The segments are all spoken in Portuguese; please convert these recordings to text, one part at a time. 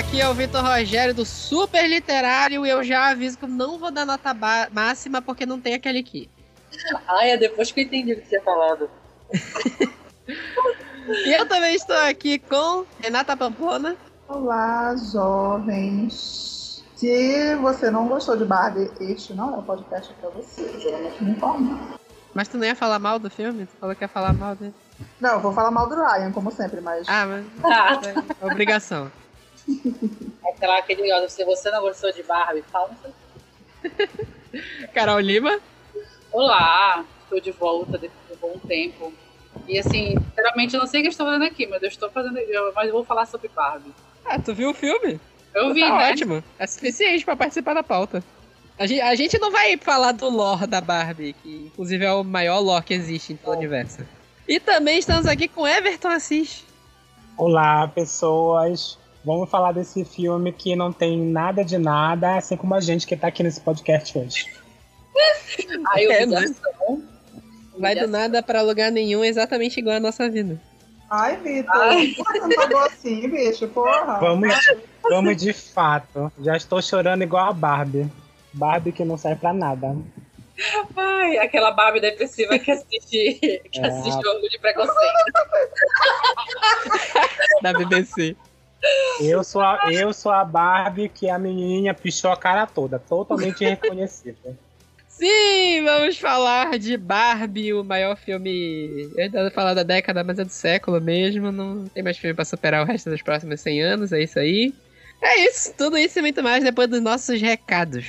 Aqui é o Vitor Rogério do Super Literário e eu já aviso que eu não vou dar nota máxima porque não tem aquele aqui. Ah, é depois que eu entendi o que você tinha falado. e eu também estou aqui com Renata Pampona. Olá, jovens. Se você não gostou de Barbie, este não é o podcast para você. Geralmente me informa. Mas tu não ia falar mal do filme? Tu falou que ia falar mal dele. Não, eu vou falar mal do Ryan, como sempre, mas. Ah, mas. Ah. É obrigação. Aquela, aquele negócio, se você não gostou de Barbie, fala. Carol Lima. Olá, estou de volta depois de um bom tempo. E assim, sinceramente, eu não sei o que eu estou fazendo aqui, mas eu estou fazendo. Mas eu vou falar sobre Barbie. Ah, tu viu o filme? Eu vi, tá né? ótimo. É suficiente para participar da pauta. A gente, a gente não vai falar do lore da Barbie, que inclusive é o maior lore que existe em todo o universo. E também estamos aqui com Everton Assis. Olá, pessoas. Vamos falar desse filme que não tem nada de nada, assim como a gente que tá aqui nesse podcast hoje. Eu é, né? Vai do nada pra lugar nenhum, exatamente igual a nossa vida. Ai, Vitor, não tá assim, bicho, porra. Vamos, vamos de fato. Já estou chorando igual a Barbie. Barbie que não serve pra nada. Ai, aquela Barbie depressiva que assiste, que é. assiste o de Preconceito. da BBC. Eu sou, a, eu sou a Barbie que a menininha pichou a cara toda, totalmente reconhecível. Sim, vamos falar de Barbie, o maior filme. Eu ainda falar da década, mas é do século mesmo. Não tem mais filme pra superar o resto dos próximos 100 anos, é isso aí. É isso, tudo isso e muito mais depois dos nossos recados.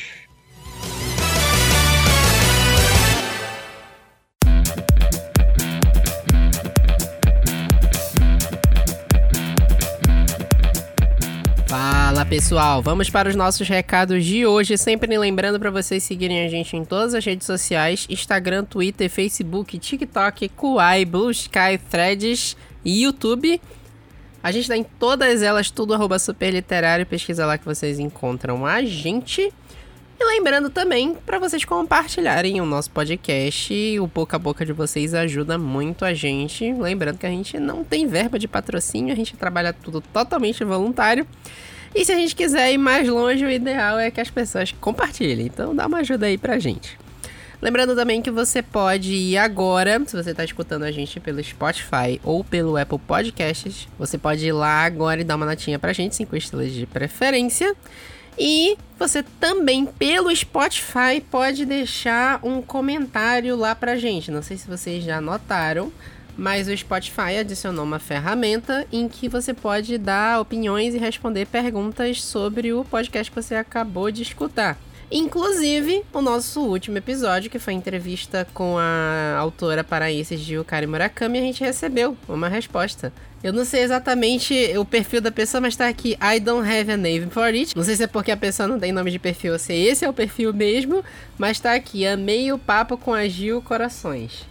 Fala pessoal, vamos para os nossos recados de hoje. Sempre lembrando para vocês seguirem a gente em todas as redes sociais: Instagram, Twitter, Facebook, TikTok, Kuai, Blue Sky, Threads e YouTube. A gente tá em todas elas, tudo arroba superliterário. Pesquisa lá que vocês encontram a gente. E lembrando também para vocês compartilharem o nosso podcast. O boca a boca de vocês ajuda muito a gente. Lembrando que a gente não tem verba de patrocínio, a gente trabalha tudo totalmente voluntário. E se a gente quiser ir mais longe, o ideal é que as pessoas compartilhem. Então dá uma ajuda aí pra gente. Lembrando também que você pode ir agora, se você está escutando a gente pelo Spotify ou pelo Apple Podcasts, você pode ir lá agora e dar uma notinha pra gente, 5 estrelas de preferência. E você também, pelo Spotify, pode deixar um comentário lá pra gente. Não sei se vocês já notaram, mas o Spotify adicionou uma ferramenta em que você pode dar opiniões e responder perguntas sobre o podcast que você acabou de escutar. Inclusive, o nosso último episódio, que foi a entrevista com a autora paraense Yukari Murakami, a gente recebeu uma resposta. Eu não sei exatamente o perfil da pessoa, mas tá aqui, I don't have a name for it. Não sei se é porque a pessoa não tem nome de perfil ou se esse é o perfil mesmo, mas tá aqui, amei o papo com a Gil Corações.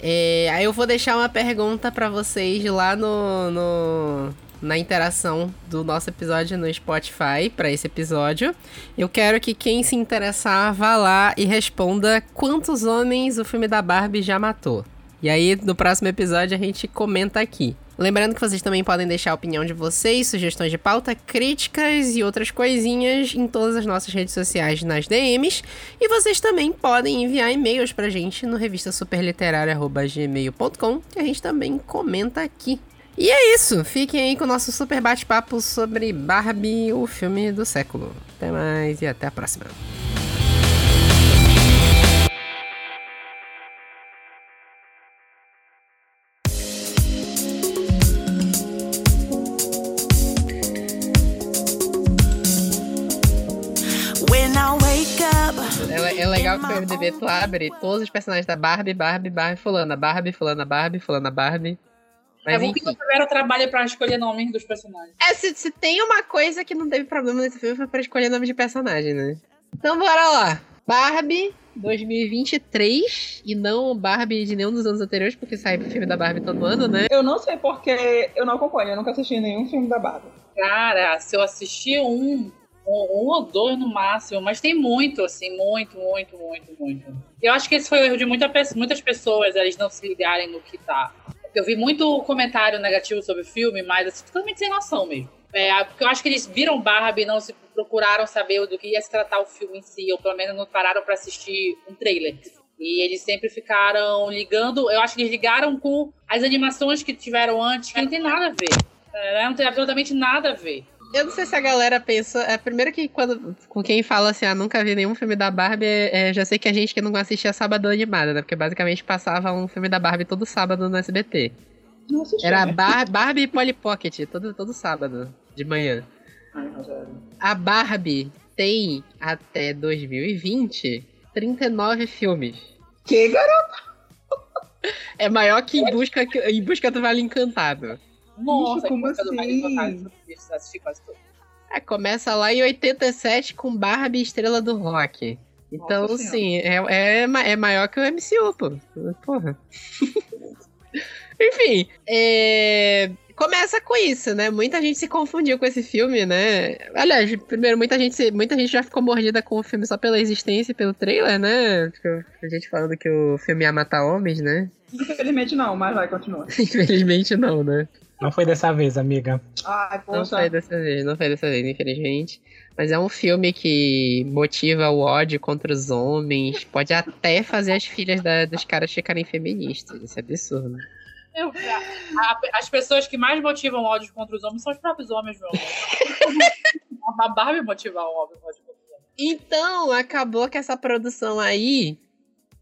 É, aí eu vou deixar uma pergunta para vocês lá no, no, na interação do nosso episódio no Spotify para esse episódio. Eu quero que quem se interessar vá lá e responda quantos homens o filme da Barbie já matou. E aí no próximo episódio a gente comenta aqui. Lembrando que vocês também podem deixar a opinião de vocês, sugestões de pauta, críticas e outras coisinhas em todas as nossas redes sociais nas DMs. E vocês também podem enviar e-mails pra gente no revista superliterária.gmail.com, que a gente também comenta aqui. E é isso, fiquem aí com o nosso super bate-papo sobre Barbie, o filme do século. Até mais e até a próxima. Legal que o MDB tu abre todos os personagens da Barbie, Barbie, Barbie, fulana, Barbie, fulana, Barbie, fulana, Barbie. Mas, é bom que não tiveram trabalho pra escolher nomes dos personagens. É, se, se tem uma coisa que não teve problema nesse filme foi pra escolher nome de personagem, né? Então bora lá. Barbie 2023 e não Barbie de nenhum dos anos anteriores, porque sai o filme da Barbie todo ano, né? Eu não sei porque eu não acompanho, eu nunca assisti nenhum filme da Barbie. Cara, se eu assistir um, um, ou dois no máximo, mas tem muito, assim, muito, muito, muito, muito. Eu acho que esse foi o erro de muita, muitas pessoas, eles não se ligarem no que tá Eu vi muito comentário negativo sobre o filme, mas assim, totalmente sem noção mesmo. É, porque eu acho que eles viram Barbie e não se procuraram saber do que ia se tratar o filme em si, ou pelo menos não pararam para assistir um trailer. E eles sempre ficaram ligando, eu acho que eles ligaram com as animações que tiveram antes, que não tem nada a ver. É, não tem absolutamente nada a ver. Eu não sei se a galera pensa. É, primeiro que quando com quem fala assim, ah, nunca vi nenhum filme da Barbie, é, já sei que a gente que não assistia sábado animada, né? Porque basicamente passava um filme da Barbie todo sábado no SBT. Não assisti, Era? Bar Barbie e Polly Pocket, todo, todo sábado, de manhã. Ai, Rogério. A Barbie tem até 2020 39 filmes. Que garoto? É maior que Em Busca, em busca do Vale Encantado. Nossa, como do Vale assim? Encantado, eu assisti quase tudo. É, começa lá em 87 com Barbie Estrela do Rock. Então, Nossa assim, é, é, é maior que o MCU, pô. Porra. Enfim, é, começa com isso, né? Muita gente se confundiu com esse filme, né? Aliás, primeiro, muita gente, muita gente já ficou mordida com o filme só pela existência e pelo trailer, né? Tipo, A gente falando que o filme ia matar homens, né? Infelizmente não, mas vai, continua. Infelizmente não, né? Não foi dessa vez, amiga. Ai, Não foi dessa vez, não foi dessa vez, infelizmente. Mas é um filme que motiva o ódio contra os homens. Pode até fazer as filhas da- dos caras ficarem feministas. Isso é absurdo. Eu- a- a- as pessoas que mais motivam ódio contra os homens são os próprios homens, amor. A Barbie motiva o ódio contra os homens. Então, acabou que essa produção aí.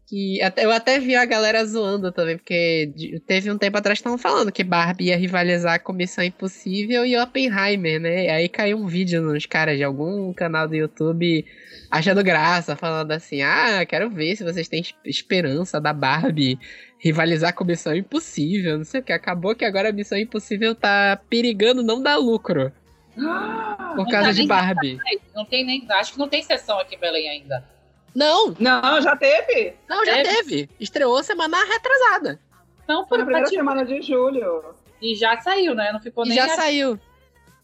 Que até- eu até vi a galera zoando também, porque teve um tempo atrás que estavam falando que Barbie ia rivalizar com Missão Impossível e Oppenheimer, né? E aí caiu um vídeo nos caras de algum canal do YouTube achando graça, falando assim: ah, quero ver se vocês têm es- esperança da Barbie rivalizar com Missão Impossível, não sei o que. Acabou que agora a Missão Impossível tá perigando não dar lucro Ah, por causa tá de Barbie. Não tem nem. Acho que não tem sessão aqui em Belém ainda. Não, Não, já teve. Não, já Teve? teve. Estreou semana retrasada. Não, Foi foi na primeira pra ti. semana de julho. E já saiu, né? Não ficou E nem. já a- saiu.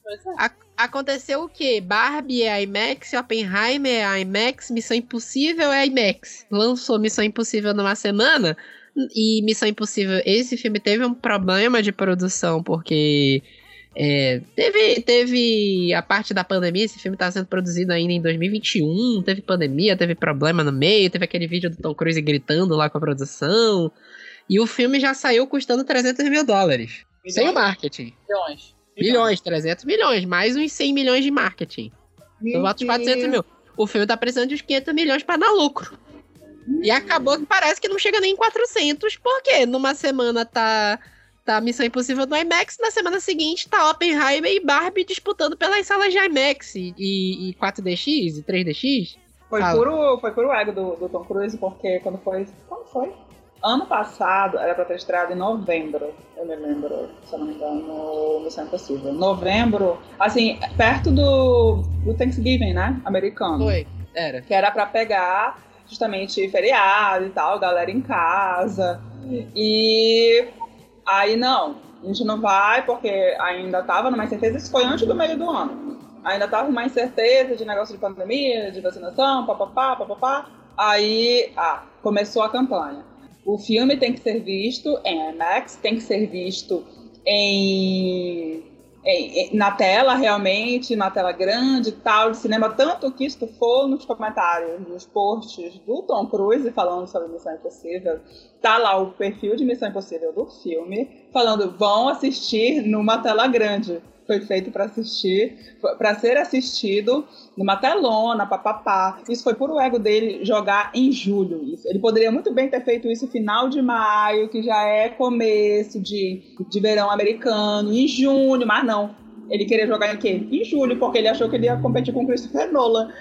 Pois é. A- aconteceu o quê? Barbie é IMAX, Oppenheimer é IMAX, Missão Impossível é IMAX. Lançou Missão Impossível numa semana. E Missão Impossível, esse filme teve um problema de produção, porque é, teve, teve a parte da pandemia, esse filme tá sendo produzido ainda em 2021, teve pandemia, teve problema no meio, teve aquele vídeo do Tom Cruise gritando lá com a produção. E o filme já saiu custando 300 mil dólares. Sem o marketing. Milhões. Milhões, 300 milhões, mais uns 100 milhões de marketing. Meu Eu boto os 400 Deus. mil. O filme tá precisando de uns 500 milhões pra dar lucro. E acabou que parece que não chega nem em 400, porque numa semana tá, tá Missão Impossível no IMAX, na semana seguinte tá Oppenheimer e Barbie disputando pelas salas de IMAX e, e, e 4DX e 3DX. Foi Fala. puro, foi puro ego do, do Tom Cruise, porque quando foi. Quando foi? Ano passado era pra ter estreado em novembro, eu me lembro, se eu não me engano, Missão Impossível. Novembro, assim, perto do, do Thanksgiving, né? Americano. Foi, era. Que era pra pegar justamente feriado e tal, galera em casa. E aí não, a gente não vai porque ainda tava numa incerteza, isso foi antes do meio do ano. Ainda tava uma incerteza de negócio de pandemia, de vacinação, papapá, papapá. Aí, ah, começou a campanha. O filme tem que ser visto em IMAX, tem que ser visto em- na tela realmente, na tela grande tal, de cinema, tanto que estufou nos comentários dos posts do Tom Cruise falando sobre Missão Impossível. Tá lá o perfil de Missão Impossível do filme, falando vão assistir numa tela grande. Foi feito para assistir, para ser assistido numa telona, papapá. Isso foi puro ego dele jogar em julho. Isso. Ele poderia muito bem ter feito isso final de maio, que já é começo de, de verão americano, em junho, mas não. Ele queria jogar em quê? Em julho, porque ele achou que ele ia competir com o Christopher Nolan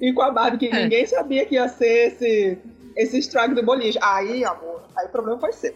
e com a Barbie, que É. ninguém sabia que ia ser esse, esse strike do boliche. Aí, amor, aí o problema foi seu.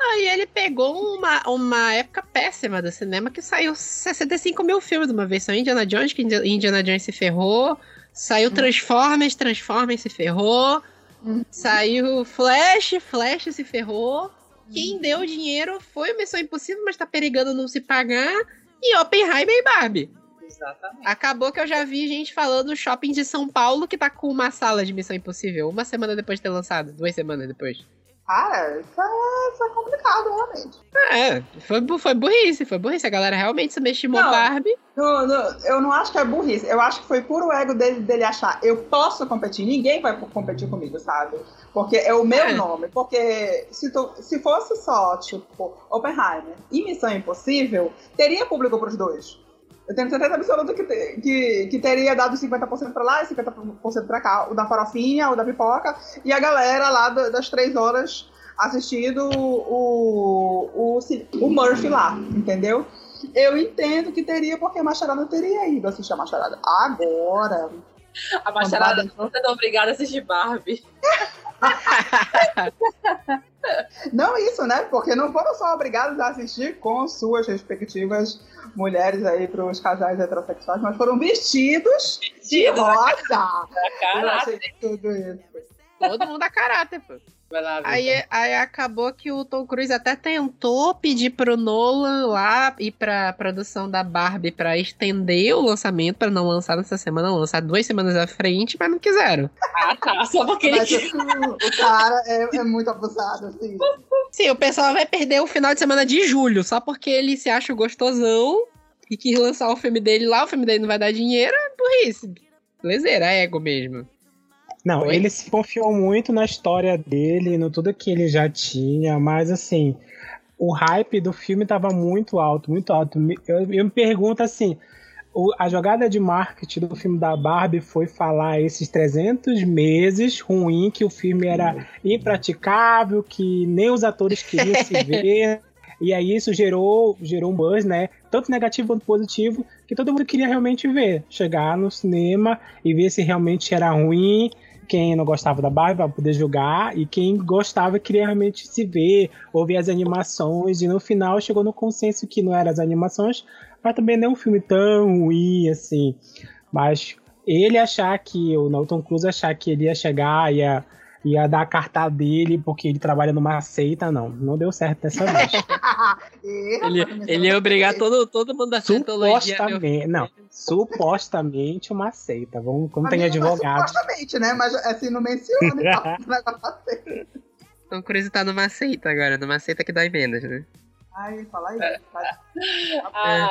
Aí ele pegou uma, uma época péssima do cinema que saiu 65 mil filmes de uma vez. Saiu Indiana Jones, que Indi- Indiana Jones se ferrou. Saiu Transformers, Transformers se ferrou. Uhum. Saiu Flash, Flash se ferrou. Quem deu dinheiro foi o Missão Impossível, mas tá perigando não se pagar. E Oppenheimer e Barbie. Exatamente. Acabou que eu já vi gente falando no shopping de São Paulo que tá com uma sala de Missão Impossível. Uma semana depois de ter lançado. Duas semanas depois. Cara, isso é, isso é complicado, realmente. É, foi, foi burrice, foi burrice. A galera realmente subestimou Não. Barbie. No- no- eu não acho que é burrice. Eu acho que foi puro ego dele, dele achar eu posso competir, ninguém vai competir comigo, sabe? Porque é o meu É. nome. Porque se, tu- se fosse só, tipo, Oppenheimer e Missão Impossível, teria público pros dois. Eu tenho certeza absoluta que, que, que teria dado 50% pra lá e 50% pra cá. O da farofinha, o da pipoca, e a galera lá do- das três horas assistindo o, o, o Murphy lá, entendeu? Eu entendo que teria, porque a Macharada teria ido assistir a Macharada. Agora, A Macharada não é obrigada a assistir Barbie. não isso, né? Porque não foram só obrigados a assistir com suas respectivas mulheres aí para os casais heterossexuais, mas foram vestidos de rosa. Eu Caraca. achei tudo isso. Todo mundo a caráter, pô. Vai lá, Vitor. Aí, aí acabou que o Tom Cruise até tentou pedir pro Nolan lá e pra produção da Barbie pra estender o lançamento, pra não lançar nessa semana, lançar duas semanas à frente, mas não quiseram. Ah, tá. Só porque Mas o, o cara é, é muito abusado, assim. Sim, o pessoal vai perder o final de semana de julho, só porque ele se acha gostosão e quis lançar o filme dele lá, o filme dele não vai dar dinheiro, é burrice. Lezeira, é ego mesmo. Não, Oi? ele se confiou muito na história dele, no tudo que ele já tinha, mas assim, o hype do filme tava muito alto, muito alto. Eu, eu me pergunto assim, o- a jogada de marketing do filme da Barbie foi falar esses 300 meses ruim que o filme era impraticável, que nem os atores queriam se ver. E aí isso gerou, gerou um buzz, né? Tanto negativo quanto positivo, que todo mundo queria realmente ver. Chegar no cinema e ver se realmente era ruim. Quem não gostava da Barbie vai poder julgar. E quem gostava queria realmente se ver, ouvir as animações. E no final chegou no consenso que não eram as animações, mas também não é um filme tão ruim assim. Mas ele achar que, o Nelton Cruz achar que ele ia chegar, ia, ia dar a carta dele porque ele trabalha numa seita, não. Não deu certo dessa vez. Ele, ele ia obrigar todo, todo mundo da o Supostamente, não. Supostamente uma seita. Vamos, como tem é advogado. Supostamente, né? Mas assim, não menciona e tal. O negócio assim. Tom Cruise tá numa seita agora, numa seita que dói menos, né? Ai, fala aí. Tá- Ah,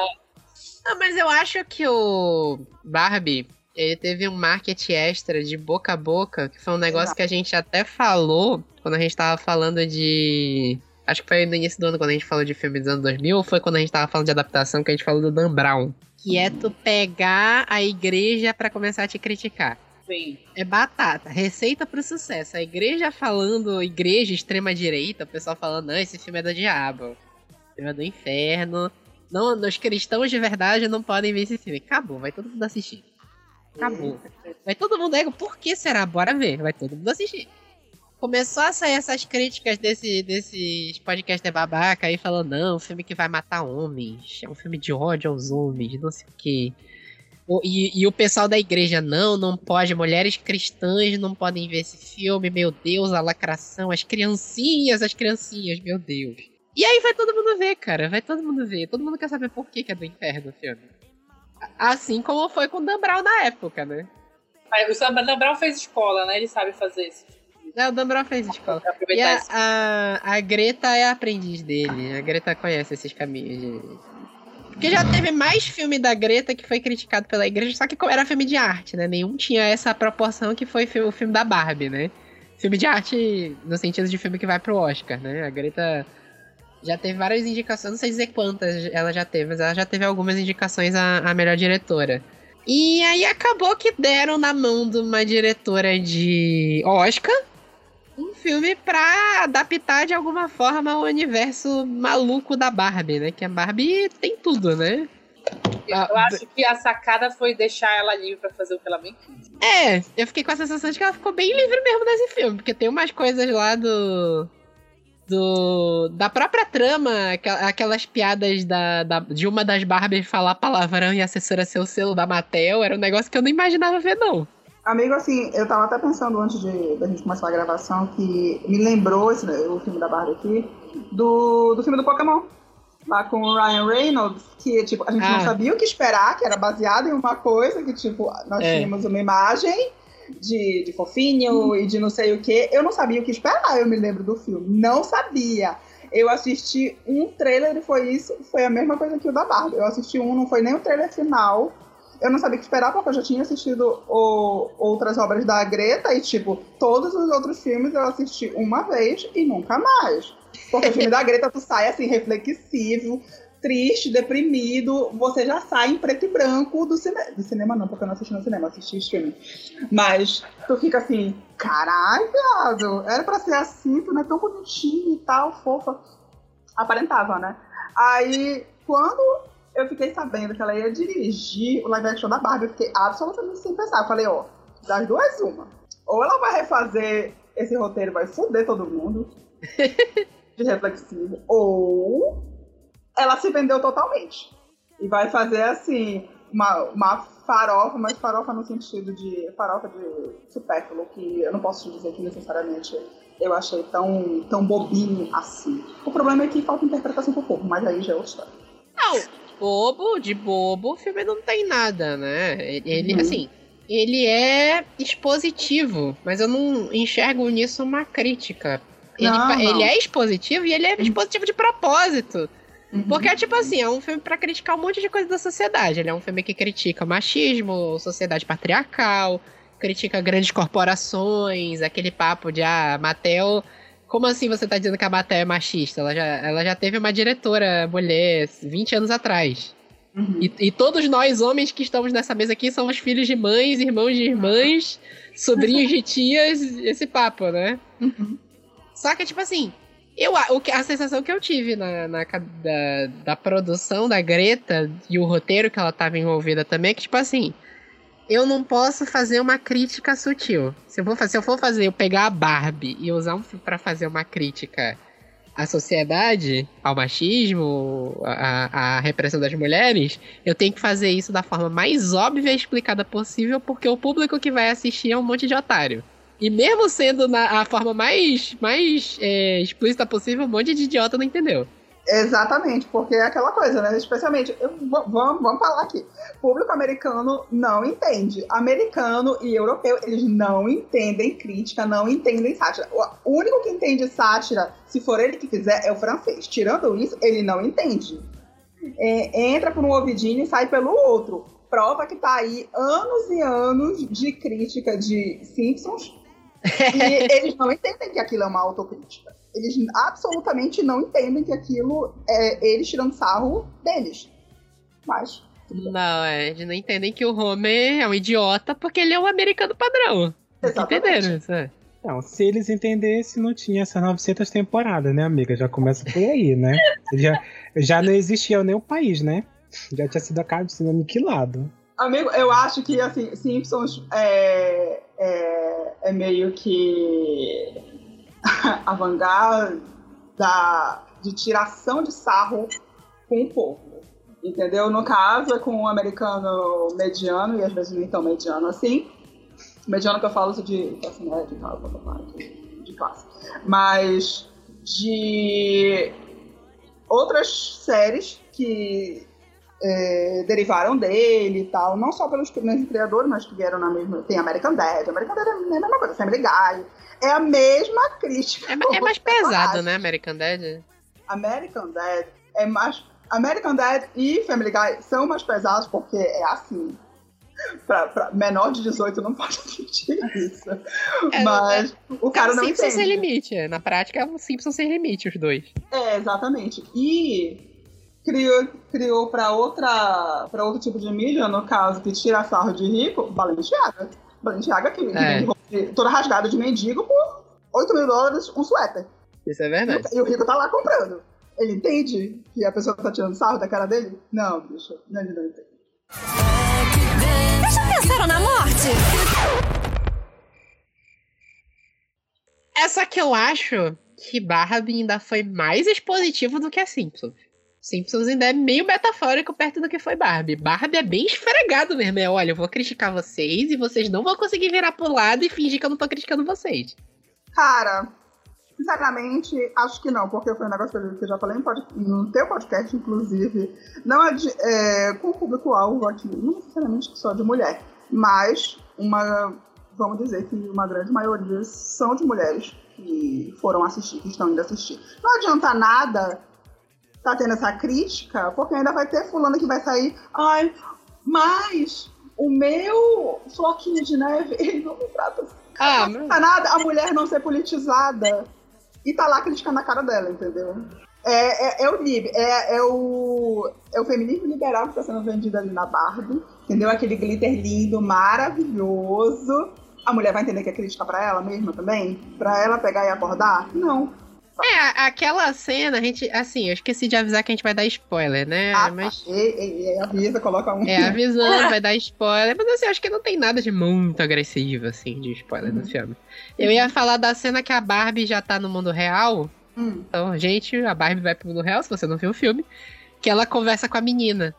Ah, mas eu acho que o Barbie, ele teve um marketing extra de boca a boca, que foi um negócio Exato. que a gente até falou quando a gente tava falando de. Acho que foi no início do ano quando a gente falou de filmes dos anos 2000, ou foi quando a gente tava falando de adaptação que a gente falou do Dan Brown? Que é tu pegar a igreja pra começar a te criticar. sim. É batata, receita pro sucesso. A igreja falando, igreja extrema-direita, o pessoal falando, não, esse filme é do diabo. Esse filme é do inferno. Não, os cristãos de verdade não podem ver esse filme. Acabou, vai todo mundo assistir. Acabou. Vai todo mundo ego, por que será? Bora ver, vai todo mundo assistir. Começou a sair essas críticas desse, desses podcasts babaca aí falando, não, filme que vai matar homens, é um filme de ódio aos homens, não sei o quê. E, e o pessoal da igreja, não, não pode, mulheres cristãs não podem ver esse filme, meu Deus, a lacração, as criancinhas, as criancinhas, meu Deus. E aí vai todo mundo ver, cara, vai todo mundo ver. Todo mundo quer saber por que, que é do inferno o filme. Assim como foi com o Dan Brown na época, né? O Dan Brown fez escola, né? Ele sabe fazer isso. É, o Dan Brown fez escola. E a, a, a Greta é a aprendiz dele. A Greta conhece esses caminhos. De... Porque já teve mais filme da Greta que foi criticado pela igreja, só que era filme de arte, né? Nenhum tinha essa proporção que foi o filme da Barbie, né? Filme de arte no sentido de filme que vai pro Oscar, né? A Greta já teve várias indicações, não sei dizer quantas ela já teve, mas ela já teve algumas indicações a, a melhor diretora. E aí acabou que deram na mão de uma diretora de Oscar um filme pra adaptar de alguma forma o universo maluco da Barbie, né? Que a Barbie tem tudo, né? Eu acho que a sacada foi deixar ela livre pra fazer o que ela bem quis. É, eu fiquei com a sensação de que ela ficou bem livre mesmo nesse filme, porque tem umas coisas lá do. Do da própria trama, aquelas piadas da, da- de uma das Barbies falar palavrão e a assessora ser o selo da Mattel, era um negócio que eu não imaginava ver, não. Amigo, assim, eu tava até pensando antes de da gente começar a gravação que me lembrou esse, o filme da Barbie aqui, do, do filme do Pokémon. Lá com o Ryan Reynolds, que tipo, a gente Ah. não sabia o que esperar, que era baseado em uma coisa, que tipo, nós É. tínhamos uma imagem de, de fofinho uhum. e de não sei o que. Eu não sabia o que esperar, eu me lembro do filme. Não sabia. Eu assisti um trailer e foi isso, foi a mesma coisa que o da Barbie. Eu assisti um, não foi nem o trailer final. Eu não sabia o que esperar, porque eu já tinha assistido o, outras obras da Greta e, tipo, todos os outros filmes eu assisti uma vez e nunca mais. Porque o filme da Greta, tu sai assim, reflexivo, triste, deprimido, você já sai em preto e branco do cinema. Do cinema não, porque eu não assisti no cinema, assisti streaming. Mas tu fica assim, caralho, viado, era pra ser assim, tu não é tão bonitinho e tal, fofa. Aparentava, né? Aí, quando eu fiquei sabendo que ela ia dirigir o live action da Barbie, eu fiquei absolutamente sem pensar. Eu falei, ó, das duas, uma. Ou ela vai refazer esse roteiro, vai foder todo mundo. de reflexivo. Ou ela se vendeu totalmente. E vai fazer assim, uma, uma farofa, mas farofa no sentido de farofa de supérfluo, que eu não posso te dizer que necessariamente eu achei tão, tão bobinho assim. O problema é que falta interpretação pro povo, mas aí já é outra história. Não, bobo, de bobo, o filme não tem nada, né? Ele, uhum. assim, ele é expositivo, mas eu não enxergo nisso uma crítica. Ele, não, não. ele é expositivo e ele é expositivo de propósito. Uhum. Porque, tipo assim, é um filme para criticar um monte de coisa da sociedade. Ele é um filme que critica machismo, sociedade patriarcal, critica grandes corporações, aquele papo de, ah, Mattel. Como assim você tá dizendo que a Mattel é machista? Ela já, ela já teve uma diretora mulher 20 anos atrás. Uhum. E, e, todos nós, homens que estamos nessa mesa aqui, somos filhos de mães, irmãos de irmãs, sobrinhos de tias, esse papo, né? Uhum. Só que, tipo assim, eu, o, a sensação que eu tive na, na da, da, produção da Greta e o roteiro que ela estava envolvida também é que, tipo assim, eu não posso fazer uma crítica sutil. Se eu, vou, se eu for fazer, eu pegar a Barbie e usar um filme pra fazer uma crítica à sociedade, ao machismo, à repressão das mulheres, eu tenho que fazer isso da forma mais óbvia e explicada possível, porque o público que vai assistir é um monte de otário. E mesmo sendo na, a forma mais, mais é, explícita possível, um monte de idiota não entendeu. Exatamente, porque é aquela coisa, né? Especialmente, vamos, vamos falar aqui. Público americano não entende. Americano e europeu, eles não entendem crítica, não entendem sátira. O único que entende sátira, se for ele que fizer, é o francês. Tirando isso, ele não entende. É, entra por um ouvidinho e sai pelo outro. Prova que tá aí anos e anos de crítica de Simpsons e eles não entendem que aquilo é uma autocrítica. Eles absolutamente não entendem que aquilo é eles tirando sarro deles. Mas. Não, é, eles não entendem que o Homer é um idiota porque ele é um americano padrão. Entenderam isso? É. Não, se eles entendessem, não tinha essas 900 temporadas, né, amiga? Já começa por aí, né? já, já não existia nem o país, né? Já tinha sido aniquilado. Amigo, eu acho que, assim, Simpsons é, é, é meio que a vanguarda de tiração de sarro com o povo. Entendeu? No caso, é com o americano mediano, e às vezes nem tão mediano assim. Mediano que eu falo de classe média, de, de classe. Mas de outras séries que é, derivaram dele e tal, não só pelos mesmos criadores, mas que vieram na mesma. Tem American Dad, American Dad é a mesma coisa, Family Guy. É a mesma crítica. É, é mais pesado, né, American Dad? American Dad é mais. American Dad e Family Guy são mais pesados porque é assim. Pra, pra menor de 18 não pode assistir isso. É, Mas é, o cara não Simpsons entende. sem limite. Na prática é um Simpsons sem limite, os dois. É, exatamente. E criou, criou para outra para outro tipo de mídia, no caso, que tira sarro de rico, Balenciaga. Balenciaga que, é. que toda rasgada de mendigo por 8 mil dólares um suéter. Isso é verdade. E, e, o rico tá lá comprando. Ele entende que a pessoa tá tirando sarro da cara dele? Não, bicho, não, ele não entende. Vocês já pensaram na morte? Essa que eu acho que Barbie ainda foi mais expositivo do que a Simpsons. Simpsons ainda é meio metafórico perto do que foi Barbie. Barbie é bem esfregado mesmo. É, olha, eu vou criticar vocês e vocês não vão conseguir virar pro lado e fingir que eu não tô criticando vocês. Cara, sinceramente, acho que não, porque foi um negócio que eu já falei no teu podcast, inclusive. Não é, de, é com o público-alvo aqui, não necessariamente só de mulher, mas uma vamos dizer que uma grande maioria são de mulheres que foram assistir, que estão indo assistir. Não adianta nada tá tendo essa crítica, porque ainda vai ter fulano que vai sair, ai, mas o meu floquinho de neve, ele não me trata assim. Ah, não adianta nada a mulher não ser politizada e tá lá criticando a cara dela, entendeu? É, é, é o lib, é, é, o, é o feminismo liberal que está sendo vendido ali na Barbie, entendeu? Aquele glitter lindo, maravilhoso. A mulher vai entender que é crítica para ela mesma também? Para ela pegar e abordar? Não. É, aquela cena, a gente, assim, eu esqueci de avisar que a gente vai dar spoiler, né? Ah, mas... e, e, avisa, coloca um. É, avisando, vai dar spoiler. Mas assim, acho que não tem nada de muito agressivo, assim, de spoiler Uhum. no filme. Eu ia falar da cena que a Barbie já tá no mundo real. Hum. Então, gente, a Barbie vai pro mundo real, se você não viu o filme. Que ela conversa com a menina.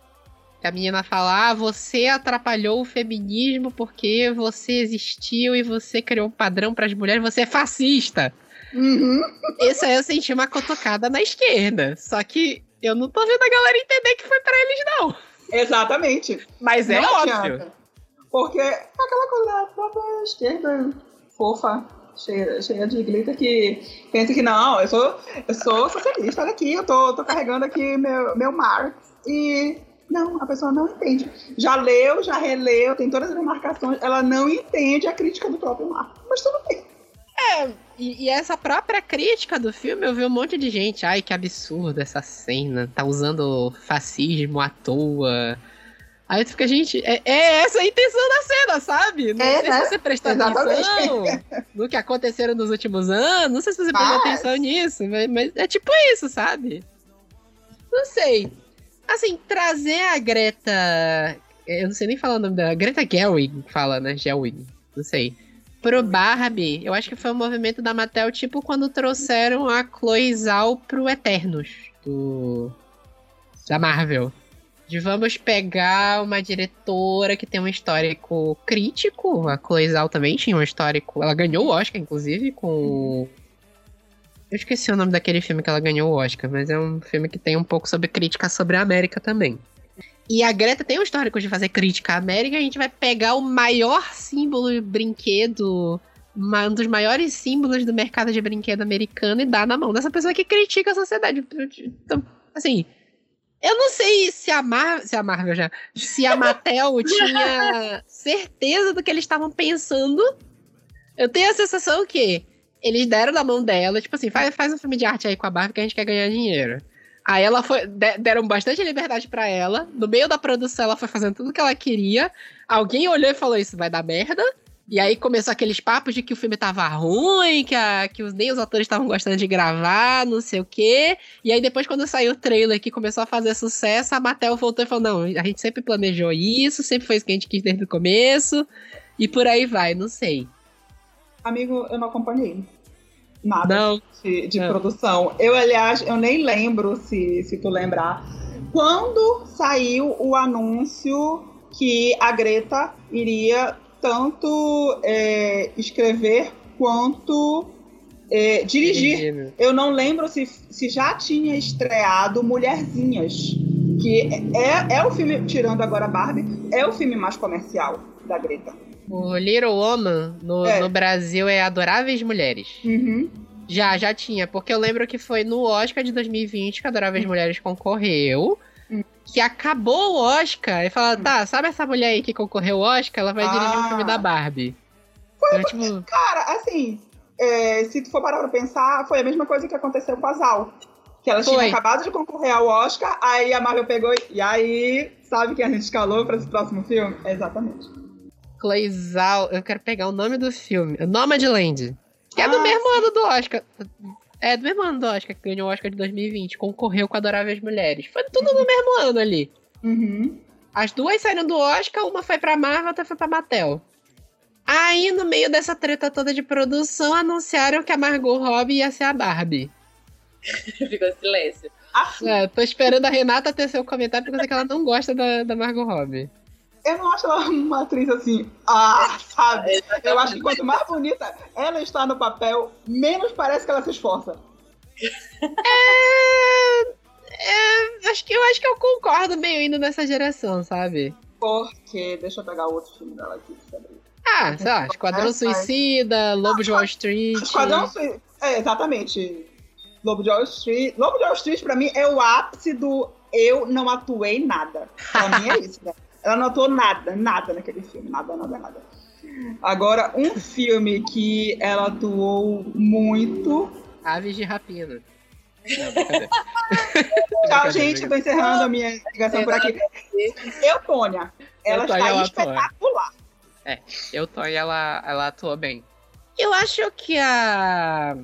Que a menina fala: Ah, você atrapalhou o feminismo porque você existiu e você criou um padrão para as mulheres, você é fascista. Uhum. Isso aí eu senti uma cotovada na esquerda. Só que eu não tô vendo a galera entender que foi pra eles, não. Exatamente. Mas é Não óbvio. adianta. Porque é aquela coisa da própria esquerda fofa, cheia, cheia de glitter, que pensa que não, eu sou, eu sou socialista, olha aqui, eu tô, tô carregando aqui meu, meu Marx. E não, a pessoa não entende. Já leu, já releu, tem todas as marcações, ela não entende a crítica do próprio Marx. Mas tudo bem. E, e essa própria crítica do filme, eu vi um monte de gente. Ai, que absurdo essa cena. Tá usando fascismo à toa. Aí tu fica, gente, é, é essa a intenção da cena, sabe? Não É, sei né? se você prestou atenção no que aconteceram nos últimos anos. Não sei se você prestou Mas- atenção nisso, mas, mas é tipo isso, sabe? Não sei. Assim, trazer a Greta. Eu não sei nem falar o nome dela. Greta Gerwig fala, né? Gerwig. Não sei. Pro Barbie, eu acho que foi um movimento da Mattel, tipo quando trouxeram a Chloe Zhao pro Eternos, do... da Marvel. De vamos pegar uma diretora que tem um histórico crítico. A Chloe Zhao também tinha um histórico. Ela ganhou o Oscar, inclusive, com. Eu esqueci o nome daquele filme que ela ganhou o Oscar, mas é um filme que tem um pouco sobre crítica sobre a América também. E a Greta tem um histórico de fazer crítica à América. A gente vai pegar o maior símbolo brinquedo, uma- um dos maiores símbolos do mercado de brinquedo americano e dar na mão dessa pessoa que critica a sociedade. Então, assim, eu não sei se a, Mar se a Marvel já. Se a Mattel tinha certeza do que eles estavam pensando. Eu tenho a sensação que eles deram na mão dela, tipo assim, faz, faz um filme de arte aí com a Barbie que a gente quer ganhar dinheiro. Aí ela foi. de- deram bastante liberdade pra ela. No meio da produção, ela foi fazendo tudo que ela queria. Alguém olhou e falou: Isso vai dar merda. E aí começou aqueles papos de que o filme tava ruim, que, a, que os, nem os atores estavam gostando de gravar, não sei o quê. E aí depois, quando saiu o trailer que começou a fazer sucesso, a Mattel voltou e falou: Não, a gente sempre planejou isso, sempre foi isso que a gente quis desde o começo. E por aí vai, não sei. Amigo, eu não acompanhei nada Não. de, de É. produção. Eu, aliás, eu nem lembro se, se tu lembrar. Quando saiu o anúncio que a Greta iria tanto é, escrever quanto é, dirigir. Eu não lembro se, se já tinha estreado Mulherzinhas, que é, é o filme, tirando agora Barbie, é o filme mais comercial da Greta. O Little Woman no, É. no Brasil é Adoráveis Mulheres. Uhum. Já, já tinha, porque eu lembro que foi no Oscar de 2020 que Adoráveis Mulheres concorreu. Hum. Que acabou o Oscar e falaram, tá, sabe essa mulher aí que concorreu ao Oscar? Ela vai dirigir um Ah. filme da Barbie. Então, tipo, Cara, assim, é, se tu for parar pra pensar, foi a mesma coisa que aconteceu com a Zal. Que ela tinha Foi. acabado de concorrer ao Oscar, aí a Marvel pegou e- e aí, sabe quem a gente escalou pra esse próximo filme? Exatamente. Zhao, eu quero pegar o nome do filme, Nomadland. Que é do Ah, mesmo ano do Oscar. É do mesmo ano do Oscar, que ganhou o Oscar de 2020. Concorreu com Adoráveis Mulheres. Foi tudo no mesmo ano ali. Uhum. As duas saíram do Oscar, uma foi pra Marvel, outra foi pra Mattel. Aí, no meio dessa treta toda de produção, anunciaram que a Margot Robbie ia ser a Barbie. Ficou silêncio. Ah, É, tô esperando a Renata ter seu comentário, porque eu sei que ela não gosta da, da Margot Robbie. Eu não acho ela uma atriz assim, ah, sabe? Eu acho que quanto mais bonita ela está no papel, menos parece que ela se esforça. É, é, acho que eu acho que eu concordo meio indo nessa geração, sabe? Porque, deixa eu pegar outro filme dela aqui. Ah, sei lá, Esquadrão É, Suicida, Lobo de Wall Street. Esquadrão Suicida. É, exatamente. Lobo de Wall Street. Lobo de Wall Street, pra mim, é o ápice do eu não atuei nada. Pra mim é isso, né? Ela não atuou nada, nada naquele filme. Nada, nada, nada. Agora, um filme que ela atuou muito. Aves de rapina. Não, brincadeira. Tchau, gente. Tô encerrando a minha ligação por aqui. Eutônia. Ela Eutônia, está ela atua. espetacular. Eu tô e ela, ela atuou bem. Eu acho que a.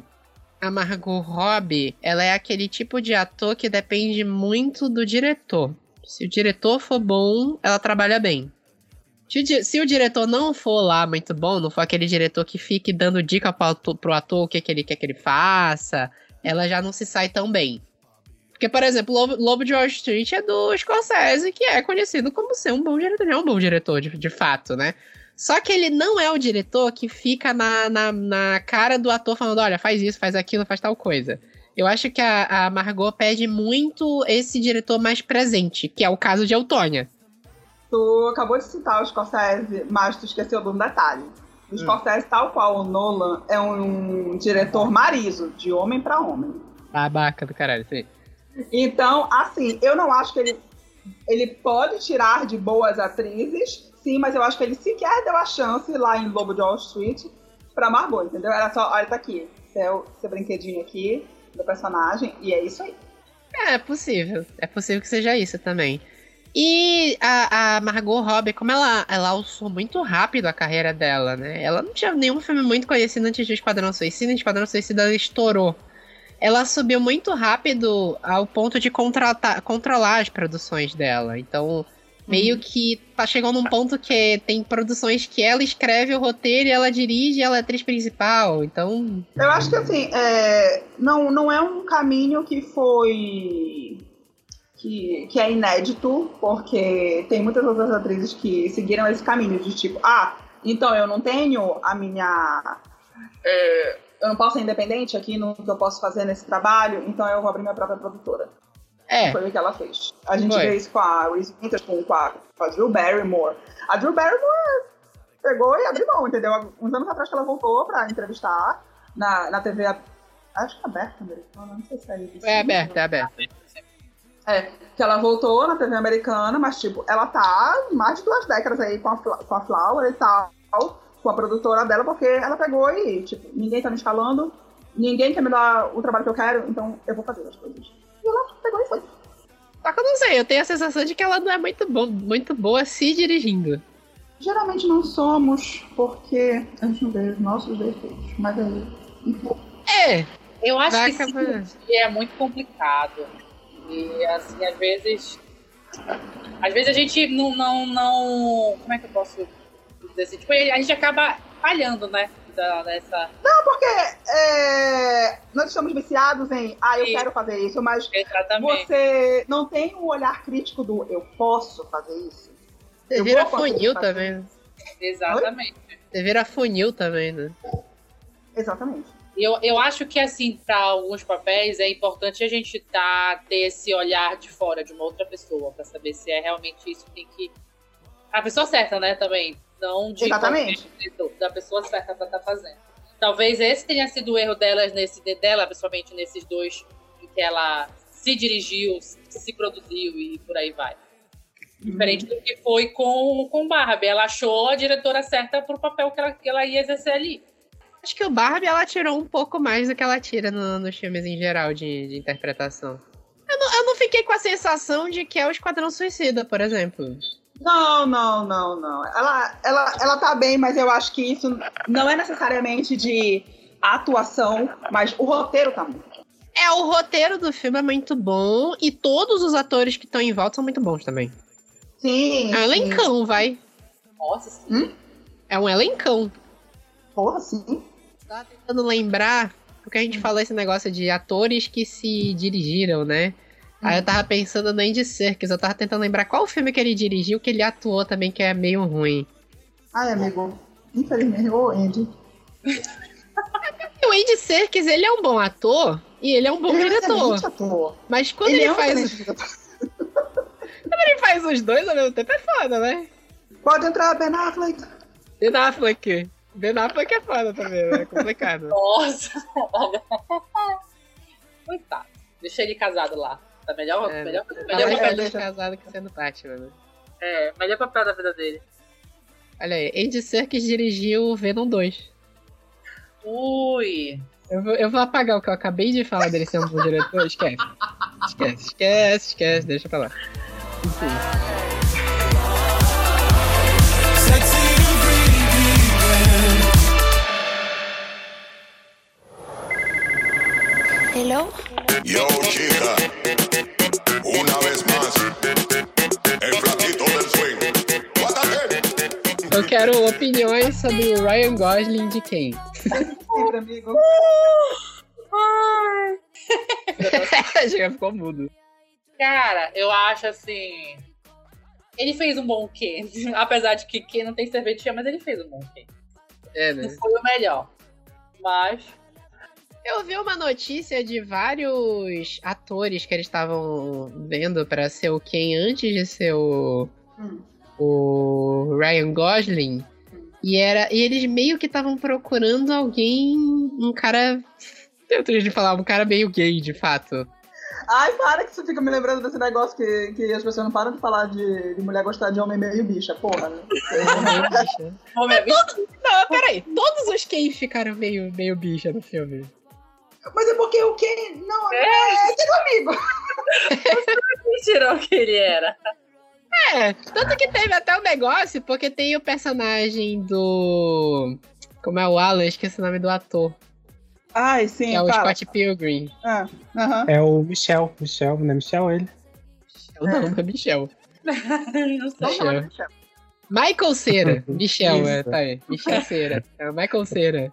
A Margot Robbie, ela é aquele tipo de ator que depende muito do diretor. Se o diretor for bom, ela trabalha bem. Se o, diretor não for lá muito bom, não for aquele diretor que fique dando dica pro ator, pro ator o que, que ele quer que ele faça, ela já não se sai tão bem. Porque, por exemplo, Lobo, Lobo de Wall Street é do Scorsese, que é conhecido como ser um bom diretor. Ele é um bom diretor, de, de fato, né? Só que ele não é o diretor que fica na, na, na cara do ator falando: olha, faz isso, faz aquilo, faz tal coisa. Eu acho que a, a Margot pede muito esse diretor mais presente, que é o caso de Eutônia. Tu acabou de citar o Scorsese, mas tu esqueceu de um detalhe. O Scorsese, tal qual o Nolan, é um diretor mariso, de homem pra homem. Babaca do caralho, sim. Então, assim, eu não acho que ele, ele pode tirar de boas atrizes, sim, mas eu acho que ele sequer deu a chance lá em Lobo de Wall Street pra Margot, entendeu? Era só, olha, tá aqui, seu, seu brinquedinho aqui do personagem, e é isso aí. É, é possível. É possível que seja isso também. E a, a Margot Robbie, como ela, ela alçou muito rápido a carreira dela, né? Ela não tinha nenhum filme muito conhecido antes de Esquadrão Suicida, Esquadrão Suicida ela estourou. Ela subiu muito rápido ao ponto de contratar, controlar as produções dela. Então, meio que tá chegando num ponto que tem produções que ela escreve o roteiro e ela dirige e ela é atriz principal. Então, Eu acho que assim, é, não, não é um caminho que foi. Que, que é inédito, porque tem muitas outras atrizes que seguiram esse caminho de tipo, ah, então eu não tenho a minha. é, eu não posso ser independente aqui no que eu posso fazer nesse trabalho, então eu vou abrir minha própria produtora. É. Foi o que ela fez. A gente Foi. vê isso com a Reese Witherspoon, com a, com a Drew Barrymore. A Drew Barrymore pegou e abriu mão, entendeu? Uns anos atrás que ela voltou pra entrevistar na, na TV, a- acho que é aberta americana, não sei se é isso. É aberto, é aberto. É, que ela voltou na TV americana, mas tipo, ela tá mais de duas décadas aí com a, com a Flower e tal, com a produtora dela, porque ela pegou e, tipo, ninguém tá me escalando, ninguém quer me dar o trabalho que eu quero, então eu vou fazer as coisas. Pegou e foi. Só que eu não sei, eu tenho a sensação de que ela não é muito, bom, muito boa se dirigindo. Geralmente não somos, porque a gente não vê os nossos defeitos, mas aí. É, Eu acho vai que acabar. é muito complicado. E assim, às vezes. Às vezes a gente não. não, não como é que eu posso dizer assim? Tipo, a gente acaba falhando, né? Da, dessa. Porque é, nós estamos viciados em, ah, eu Sim. quero fazer isso, mas Exatamente. você não tem um olhar crítico do eu posso fazer isso. Você Eu vira funil também. né? Exatamente. Você vira funil também, né? Exatamente. E Eu, eu acho que, assim, para alguns papéis é importante a gente tá, ter esse olhar de fora de uma outra pessoa, para saber se é realmente isso que tem que. A pessoa certa, né, também. Não de Exatamente. da pessoa certa para estar fazendo. Talvez esse tenha sido o erro delas nesse dela, principalmente nesses dois em que ela se dirigiu, se produziu e por aí vai. Diferente do que foi com, com Barbie. Ela achou a diretora certa pro papel que ela, que ela ia exercer ali. Acho que o Barbie ela tirou um pouco mais do que ela tira no- nos filmes em geral de, de interpretação. Eu não, eu não fiquei com a sensação de que é o Esquadrão Suicida, por exemplo. Não, não, não, não. Ela, ela, ela tá bem, mas eu acho que isso não é necessariamente de atuação, mas o roteiro tá muito. É, o roteiro do filme é muito bom e todos os atores que estão em volta são muito bons também. Sim. É um sim. elencão, vai. Nossa, sim. Hum? É um elencão. Porra, sim. Tava tentando lembrar, porque a gente falou esse negócio de atores que se dirigiram, né? Aí eu tava pensando no Andy Serkis, eu tava tentando lembrar qual filme que ele dirigiu que ele atuou também, que é meio ruim. Ai, amigo. Infelizmente, ô Andy. O Andy Serkis, ele é um bom ator e ele é um bom Ele é diretor. ator. Mas quando Ele ele, é um faz, diretor. quando ele faz os dois ao mesmo tempo é foda, né? Pode entrar, Ben Affleck. Ben Affleck. Ben Affleck é foda também, né? É complicado. Nossa! Coitado. Deixa ele casado lá. Tá melhor, É, melhor, Tá melhor, mais papel, feliz casado que sendo Batman, né? é, melhor papel da vida dele. Olha aí, Andy Serkis dirigiu Venom 2. Ui! Eu vou, eu vou apagar o que eu acabei de falar dele sendo um bom diretor. Esquece. Esquece, esquece, esquece, deixa pra lá. Enfim. Hello? Yo, chica, una vez más, el flaquito del swing. Guátate. Eu quero opiniões sobre o Ryan Gosling de quem? Sempre, amigo. Ficou mudo. Cara, eu acho assim. Ele fez um bom Ken. Apesar de que Ken não tem serventia, mas ele fez um bom Ken. É, Não né? foi o melhor. Mas. Eu vi uma notícia de vários atores que eles estavam vendo pra ser o Ken antes de ser o, Hum. o Ryan Gosling. E, era, e eles meio que estavam procurando alguém, um cara. Eu tenho de falar, um cara meio gay, de fato. Ai, para que você fica me lembrando desse negócio que, que as pessoas não param de falar de, de mulher gostar de homem meio bicha, porra. né? Ô, minha bicha, Não, peraí. Todos os Ken ficaram meio, meio bicha no filme. Mas é porque o Ken não É. é teu amigo. tirou que ele era. É, tanto que teve até um negócio, porque tem o personagem do. Como é o Alan? Esqueci o nome do ator. Ai, sim, é o fala. Scott Pilgrim. Ah, aham. É o Michel. Michel, não é Michel ele? O nome é Michel. Não sei. Michel. Michael Cera. Michel, é, tá aí. Michel Cera. É o Michael Cera.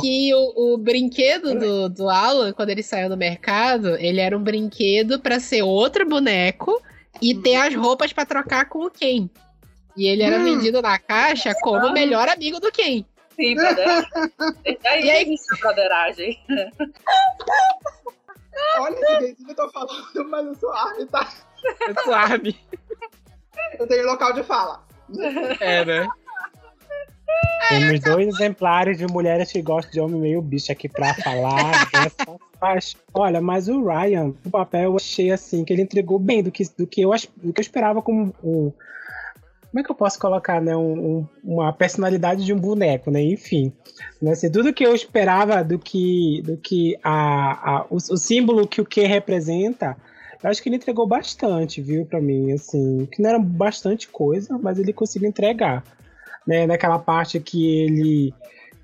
Que o, o brinquedo do, do Alan, quando ele saiu do mercado, ele era um brinquedo pra ser outro boneco e ter as roupas pra trocar com o Ken. E ele era Hum. vendido na caixa como o melhor amigo do Ken. Sim, brother. Daí E aí- a broderagem. Olha que eu tô falando, mas eu sou tá? Sabe? Eu tenho local de fala. É, né? Temos dois exemplares de mulheres que gostam de homem meio bicho aqui pra falar. dessa faixa. Olha, mas o Ryan, o papel eu achei assim, que ele entregou bem do que, do que, eu, do que eu esperava como um. Como é que eu posso colocar, né? um- um- uma personalidade de um boneco, né? Enfim. Né, assim, tudo que eu esperava do que, do que a, a- o, o símbolo que o Q representa, eu acho que ele entregou bastante, viu, pra mim, assim, que não era bastante coisa, mas ele conseguiu entregar, né, naquela parte que ele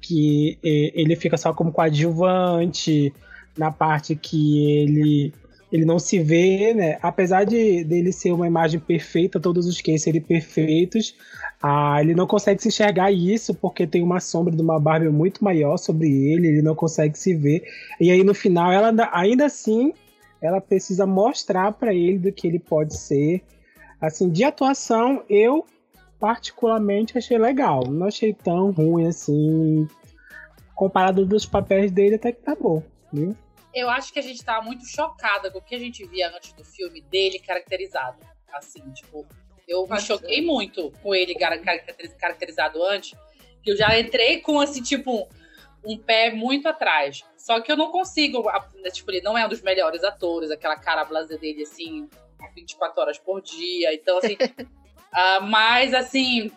que ele fica só como coadjuvante, na parte que ele ele não se vê, né, apesar de dele ser uma imagem perfeita, todos os Ken serem perfeitos, ah, ele não consegue se enxergar isso porque tem uma sombra de uma Barbie muito maior sobre ele, ele não consegue se ver. E aí no final ela ainda assim ela precisa mostrar para ele do que ele pode ser. Assim, de atuação, eu particularmente achei legal. Não achei tão ruim assim. Comparado dos papéis dele, até que tá bom, viu? Eu acho que a gente tava muito chocada com o que a gente via antes do filme dele caracterizado. Assim, tipo, eu me choquei muito com ele cara- caracteriz- caracterizado antes, que eu já entrei com, assim, tipo, um pé muito atrás. Só que eu não consigo, a- tipo, ele não é um dos melhores atores, aquela cara blazer dele, assim, 24 horas por dia. Então, assim, ah, mas, assim,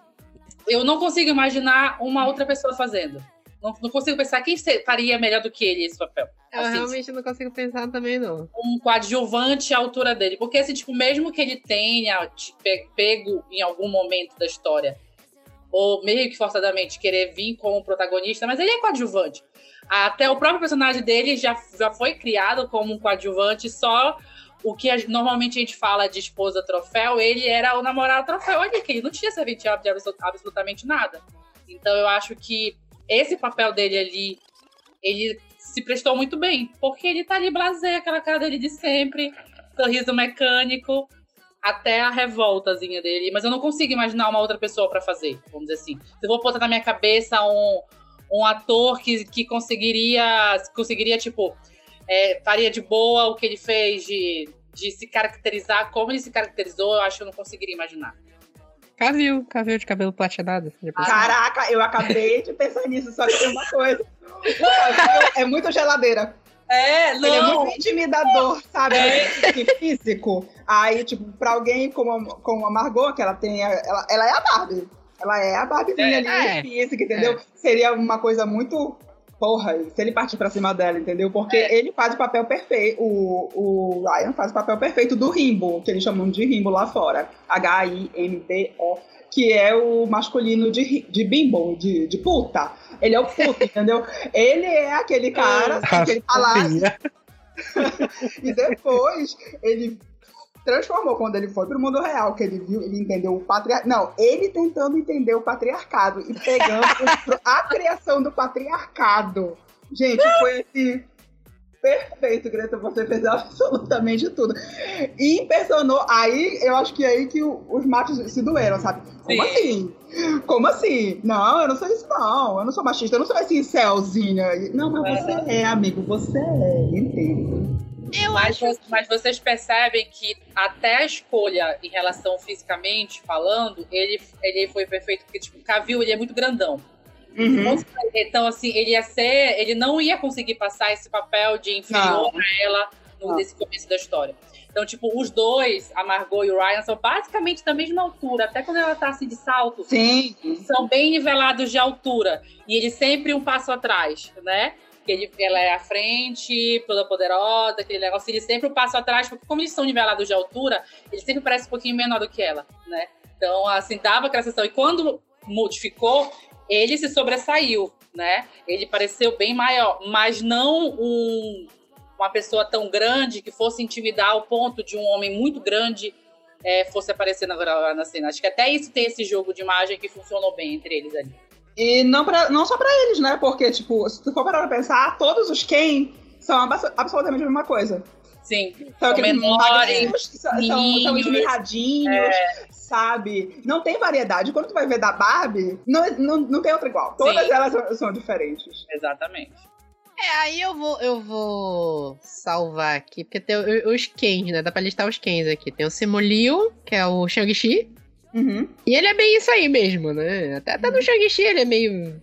eu não consigo imaginar uma outra pessoa fazendo. Não, não consigo pensar quem faria melhor do que ele esse papel. Eu Assim, realmente não consigo pensar também, não. um coadjuvante à altura dele. Porque, assim, tipo, mesmo que ele tenha te pe- pego em algum momento da história, ou meio que forçadamente querer vir como protagonista, mas ele é coadjuvante. Até o próprio personagem dele já, já foi criado como um coadjuvante, só o que a- normalmente a gente fala de esposa troféu, ele era o namorado troféu ali, que ele não tinha serventia de absolut- absolutamente nada. Então eu acho que esse papel dele ali, ele se prestou muito bem, porque ele tá ali blasé, aquela cara dele de sempre, sorriso mecânico, até a revoltazinha dele. Mas eu não consigo imaginar uma outra pessoa pra fazer, vamos dizer assim. Se eu vou botar na minha cabeça um, um ator que, que conseguiria, conseguiria, tipo, é, faria de boa o que ele fez de, de se caracterizar como ele se caracterizou, eu acho que eu não conseguiria imaginar. Cavill, Cavill de cabelo platinado. Caraca, eu acabei de pensar nisso, só que tem uma coisa. É muito geladeira. É, Ele é não. muito intimidador, sabe? E físico. Aí, tipo, pra alguém como a, como a Margot, que ela tem. a- Ela, ela é a Barbie. Ela é a Barbiezinha ali, É. física, entendeu? Seria uma coisa muito. Porra, se ele partir pra cima dela, entendeu? Porque ele faz o papel perfeito. O, o Ryan faz o papel perfeito do Rimbo, que eles chamam de Rimbo lá fora. H-I-M-B-O. Que é o masculino de, de bimbo, de, de puta. Ele é o puto, entendeu? Ele é aquele cara assim, que ele lá Sofia. e depois ele transformou quando ele foi pro mundo real, que ele viu, ele entendeu o patriarcado. Não, ele tentando entender o patriarcado e pegando a criação do patriarcado. Gente, foi assim. Perfeito, Greta, você fez absolutamente tudo. E impressionou. Aí, eu acho que é aí que os machos se doeram, sabe? Como Sim. assim? Como assim? Não, eu não sou isso, não. Eu não sou machista, eu não sou esse celzinha. Não, mas você é, amigo, você é, entendo. Mas, vo- mas vocês percebem que até a escolha em relação fisicamente falando, ele, ele foi perfeito, porque tipo, o Cavill ele é muito grandão. Uhum. Então, assim, ele ia ser. Ele não ia conseguir passar esse papel de inferior a ela no, Não. nesse começo da história. Então, tipo, os dois, a Margot e o Ryan, são basicamente da mesma altura. Até quando ela tá assim de salto, Sim. são bem nivelados de altura. E ele sempre um passo atrás, né? Que ele, ela é à frente, toda poderosa, aquele negócio. Ele sempre passo atrás, porque como eles são nivelados de altura, ele sempre parece um pouquinho menor do que ela, né? Então, assim, dava aquela sensação. E quando modificou, ele se sobressaiu, né? Ele pareceu bem maior, mas não um- uma pessoa tão grande que fosse intimidar ao ponto de um homem muito grande é, fosse aparecer na, na cena. Acho que até isso tem esse jogo de imagem que funcionou bem entre eles ali. E não, pra, não só pra eles, né? Porque, tipo, se tu for parar pra pensar, todos os Ken são abso- absolutamente a mesma coisa. Sim, São aqueles menores, magrinhos, são, são, esmirradinhos, sabe? Não tem variedade. Quando tu vai ver da Barbie, não, não, não tem outra igual. Todas Sim. elas são, são diferentes. exatamente. É, aí eu vou, eu vou salvar aqui, porque tem os Kens, né? Dá pra listar os Kens aqui. Tem o Simu Liu, que é o Shang-Chi. Uhum. E ele é bem isso aí mesmo, né? Até, até no Shang-Chi ele é meio.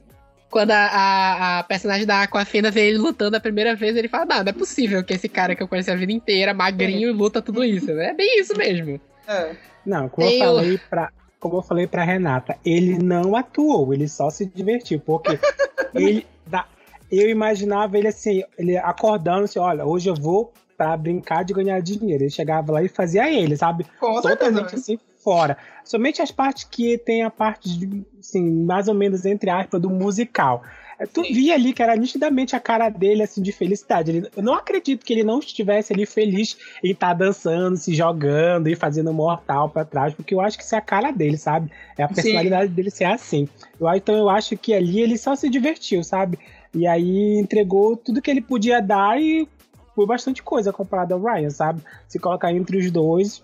Quando a, a, a personagem da Aquafina vê ele lutando a primeira vez, ele fala: Não, não é possível que esse cara que eu conheci a vida inteira, magrinho, luta tudo isso, né? É bem isso mesmo. É. Não, como eu o- falei pra. Como eu falei pra Renata, ele não atuou, ele só se divertiu, porque ele. dá- eu imaginava ele assim, ele acordando assim, olha, hoje eu vou pra brincar de ganhar dinheiro. Ele chegava lá e fazia ele, sabe? Com certeza. Totalmente assim fora. Somente as partes que tem a parte, de, assim, mais ou menos, entre aspas, do musical. É, Tu Sim. via ali que era nitidamente a cara dele, assim, de felicidade. Ele- eu não acredito que ele não estivesse ali feliz em estar dançando, se jogando e fazendo mortal pra trás, porque eu acho que isso é a cara dele, sabe? É a Sim. personalidade dele ser assim. Eu, então eu acho que ali ele só se divertiu, sabe? E aí entregou tudo que ele podia dar e foi bastante coisa comparado ao Ryan, sabe? Se colocar entre os dois,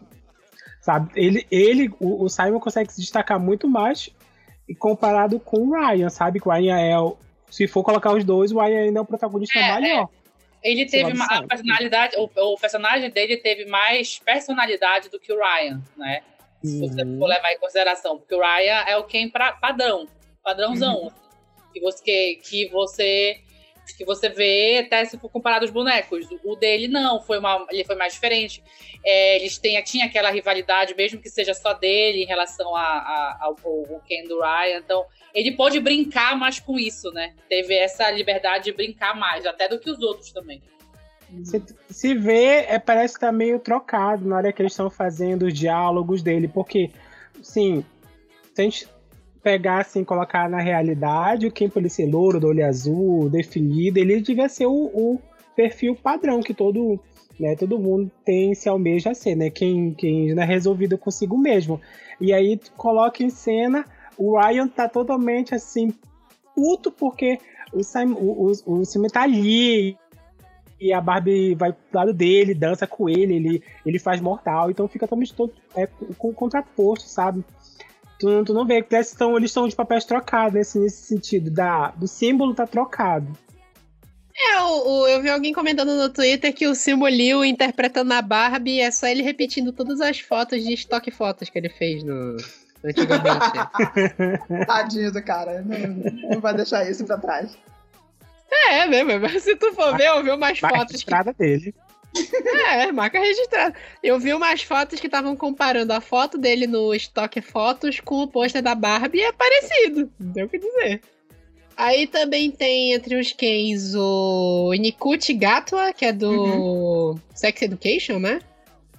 sabe? Ele, ele o, o Simon consegue se destacar muito mais comparado com o Ryan, sabe? Que o Ryan é o. Se for colocar os dois, o Ryan ainda é o protagonista É, maior. Ele Sei lá, teve uma, a personalidade, o, o personagem dele teve mais personalidade do que o Ryan, né? Se você Uhum. for levar em consideração, porque o Ryan é o quem pra, padrão, padrãozão, que você que você que você vê até se for comparado aos bonecos. O dele não, foi uma, ele foi mais diferente. É, eles têm, tinha aquela rivalidade, mesmo que seja só dele em relação a, a- ao, ao Ken do Ryan. Então, ele pôde brincar mais com isso, né? Teve essa liberdade de brincar mais, até do que os outros também. Se, se vê, é, parece que tá meio trocado na hora que eles estão fazendo os diálogos dele, porque, sim, se a gente pegar assim, colocar na realidade, o Ken Police louro, do olho azul, definido, ele devia ser o, o perfil padrão que todo, né, todo mundo tem se almeja ser, né? Quem, quem não é resolvido consigo mesmo. E aí coloca em cena, o Ryan tá totalmente assim, puto porque o Simon, o, o, o Simon tá ali e a Barbie vai pro lado dele, dança com ele, ele, ele faz mortal, então fica totalmente todo é, com contraposto, sabe? Tu, não- tu não vê que parece que estão- eles estão de papéis trocados nesse, nesse sentido, da, do símbolo tá trocado. É, o, o- eu vi alguém comentando no Twitter que o Simu Liu interpretando a Barbie é só ele repetindo todas as fotos de estoque fotos que ele fez no, antigamente. Tadinho do cara. Não, não vai deixar isso pra trás. é, né? Mas se tu for ver, eu vi umas Marca fotos que dele. É, marca registrada. Eu vi umas fotos que estavam comparando a foto dele no estoque fotos com o pôster da Barbie e é parecido. Não tem o que dizer. Aí também tem entre os Kens o Nikuchi Gatwa, que é do Sex Education, né?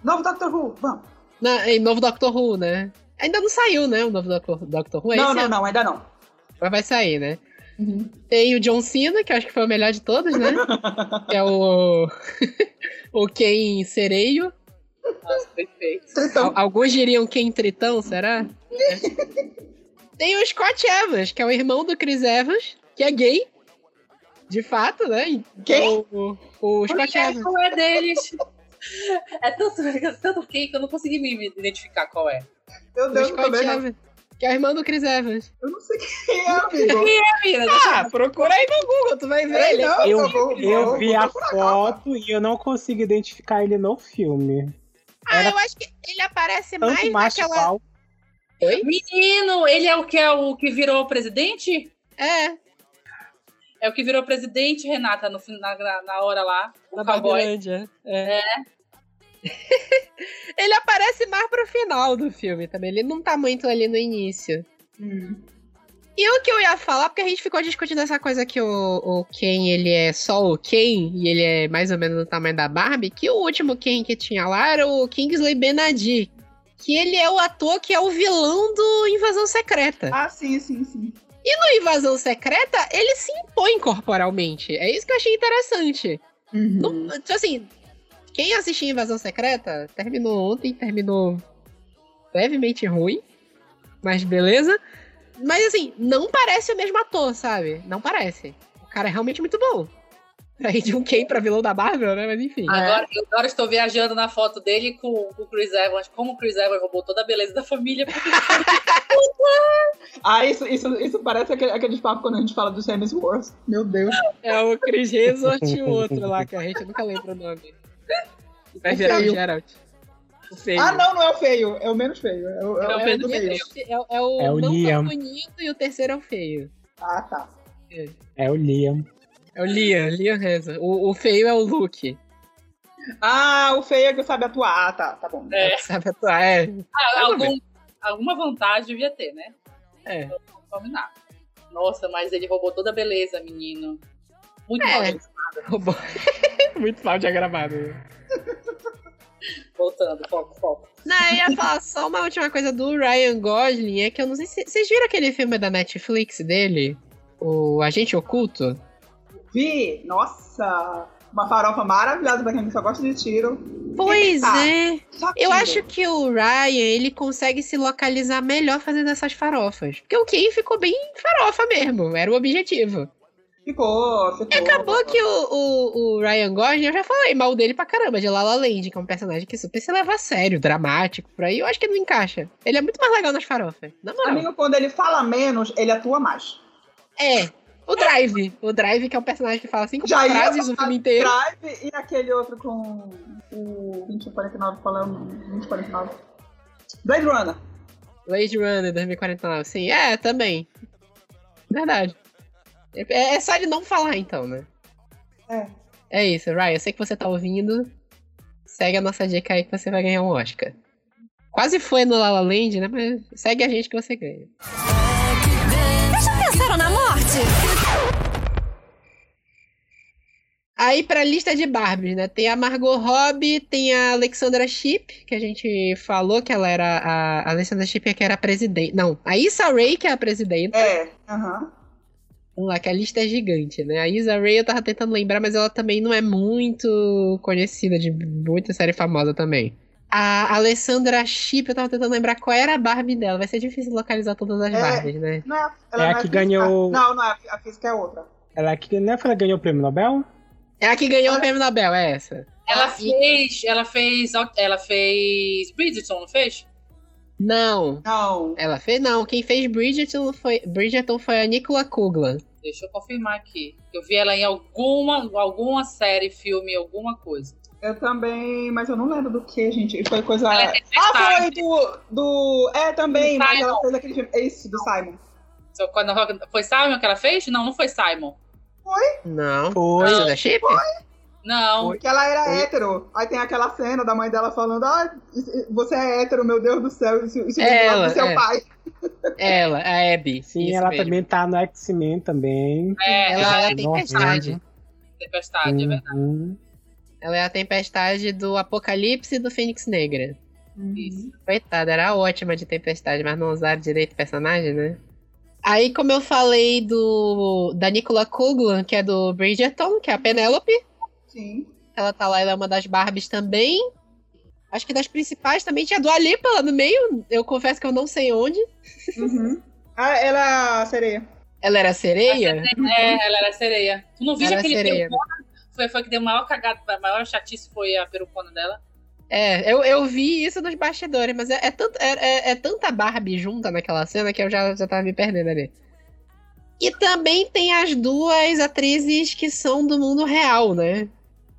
Novo Doctor Who, vamos. Na, e novo Doctor Who, né? Ainda não saiu, né? O novo Doctor, Doctor Who. É não, não, ano, não, ainda não. Mas vai sair, né? Uhum. Tem o John Cena, que eu acho que foi o melhor de todos, né? que é o. o Ken Sereio. Nossa, perfeito. Tritão. Al- Alguns diriam Ken Tritão, será? Tem o Scott Evans, que é o irmão do Chris Evans, que é gay. De fato, né? Quem? O, o, o Scott Evans. Qual é deles? É tanto, é tanto quem que eu não consegui me identificar qual é. Meu O Deus, Scott também não. Evans. Que é o irmão do Chris Evans. Eu não sei quem é, amigo. Menina, Ah, procura aí no Google, tu vai ver. Ei, Ele é não, Eu, eu vou- eu vou- vi vou a foto e eu não consigo identificar ele no filme. Ah, Era eu acho que ele aparece Tanto mais macho naquela. igual. Oi? Menino, ele é o que é o que virou presidente? É, É o que virou presidente, Renata, no, na, na, hora lá. Na cowboy. Babilândia. É. ele aparece mais pro final do filme também. Ele não tá muito ali no início. Hum. E o que eu ia falar, porque a gente ficou discutindo essa coisa que o, o Ken, ele é só o Ken, e ele é mais ou menos do tamanho da Barbie, que o último Ken que tinha lá era o Kingsley Benadir. Que ele é o ator que é o vilão do Invasão Secreta. Ah, sim, sim, sim. No Invasão Secreta, ele se impõe corporalmente. É isso que eu achei interessante. Uhum. Não, tipo assim, quem assistiu Invasão Secreta, terminou ontem, terminou levemente ruim, mas beleza. Mas assim, não parece o mesmo ator, sabe? Não parece. O cara é realmente muito bom. Aí de um Ken pra vilão da Marvel, né? Mas enfim. Agora, eu agora estou viajando na foto dele com, com o Chris Evans. Como o Chris Evans roubou toda a beleza da família. Ah, isso, isso, isso parece aquele, aqueles papos quando a gente fala dos Hemsworth. Meu Deus. É o Chris Hemsworth e o outro lá, que a gente nunca lembra o nome. Vai O virar o feio. Geralt. O feio. Ah, não, não é o feio. É o menos feio. É o, é o- É o é menos do meio. É, é o- é o É não Liam. bonito e o terceiro é o feio. Ah, tá. É o Liam. É o Liam, Liam Hemsworth. O, o feio é o Luke. Ah, o feio é que sabe atuar. Ah, tá, tá bom. É. Sabe atuar? É. Ah, algum, alguma vantagem devia ter, né? É. Combinar. Nossa, mas ele roubou toda a beleza, menino. Muito É. mal. Roubou. Muito mal diagramado. Voltando, foco, foco. Não, eu ia falar só uma última coisa do Ryan Gosling, é que eu não sei se... Vocês viram aquele filme da Netflix dele? O Agente Oculto? Vi, nossa, uma farofa maravilhosa pra quem só gosta de tiro. Pois é. Eu acho que o Ryan, ele consegue se localizar melhor fazendo essas farofas. Porque o Ken ficou bem farofa mesmo, era o objetivo. Ficou, ficou. Acabou que o, o, o Ryan Gosling, eu já falei mal dele pra caramba, de La La Land, que é um personagem que super se leva a sério, dramático, por aí. Eu acho que não encaixa. Ele é muito mais legal nas farofas. Na moral. Amigo, quando ele fala menos, ele atua mais. É. O Drive. O Drive, que é um personagem que fala cinco Já frases o filme inteiro. Drive e aquele outro com o 2049 falando 2049. Blade Runner. Blade Runner 2049. Sim, é, também. Verdade. É, é só ele não falar, então, né? É. É isso, Ryan. Eu sei que você tá ouvindo. Segue a nossa dica aí que você vai ganhar um Oscar. Quase foi no La La Land, né? Mas segue a gente que você ganha. Vocês já pensaram na morte? Aí pra lista de Barbies, né? Tem a Margot Robbie, tem a Alexandra Shipp, que a gente falou que ela era a, a Alexandra Shipp é que era a presidente. Não, a Issa Rae que é a presidenta. É, aham. Vamos lá, que a lista é gigante, né? A Issa Rae eu tava tentando lembrar, mas ela também não é muito conhecida, de muita série famosa também. A Alessandra Shipp, eu tava tentando lembrar qual era a Barbie dela. Vai ser difícil localizar todas as É. Barbies, né? Não é, ela É a não que física. ganhou- Não, não, é, a física é outra. Ela que não é que ela ganhou o prêmio Nobel? É a que ganhou o prêmio Nobel, é essa. Ela Ah, fez. Ela fez. Ela fez. Bridgerton, não fez? Não. Não. Ela fez, não. Quem fez Bridgerton foi, Bridgerton foi a Nicola Kuglan. Deixa eu confirmar aqui. Eu vi ela em alguma, alguma série, filme, alguma coisa. Eu também, mas eu não lembro do que, gente. Foi coisa. Ela é Ah, foi do. do... É, também, Do mas ela Simon. fez aquele filme. É isso, do Simon. Quando foi Simon que ela fez? Não, não foi Simon. Não. Foi. Isso da Chip? Não. Que ela era Foi. hétero. Aí tem aquela cena da mãe dela falando: Ah, você é hétero, meu Deus do céu. Isso, isso lado Ela, do seu é. pai. Ela, a Abby. Sim, Isso ela mesmo. também tá no X-Men também. É, Ela ela é é a tempestade. tempestade, é verdade. Uhum. Ela é a tempestade do Apocalipse e do Fênix Negra. Isso. Coitada, era ótima de tempestade, mas não usaram direito o personagem, né? Aí, como eu falei do da Nicola Coughlan, que é do Bridgerton, que é a Penélope, Sim. ela tá lá, ela é uma das Barbies também. Acho que das principais também tinha a Dua Lipa lá no meio. Eu confesso que eu não sei onde. Uhum. Ah, ela é a sereia. Ela era sereia? É, ela era sereia. Tu não viu aquele sereia. perucona? Foi, foi que deu maior cagada, a maior chatice foi a perucona dela. É, eu, eu vi isso nos bastidores, mas é, é, tanto- é- é- é tanta Barbie junta naquela cena que eu já, já tava me perdendo ali. E também tem as duas atrizes que são do mundo real, né?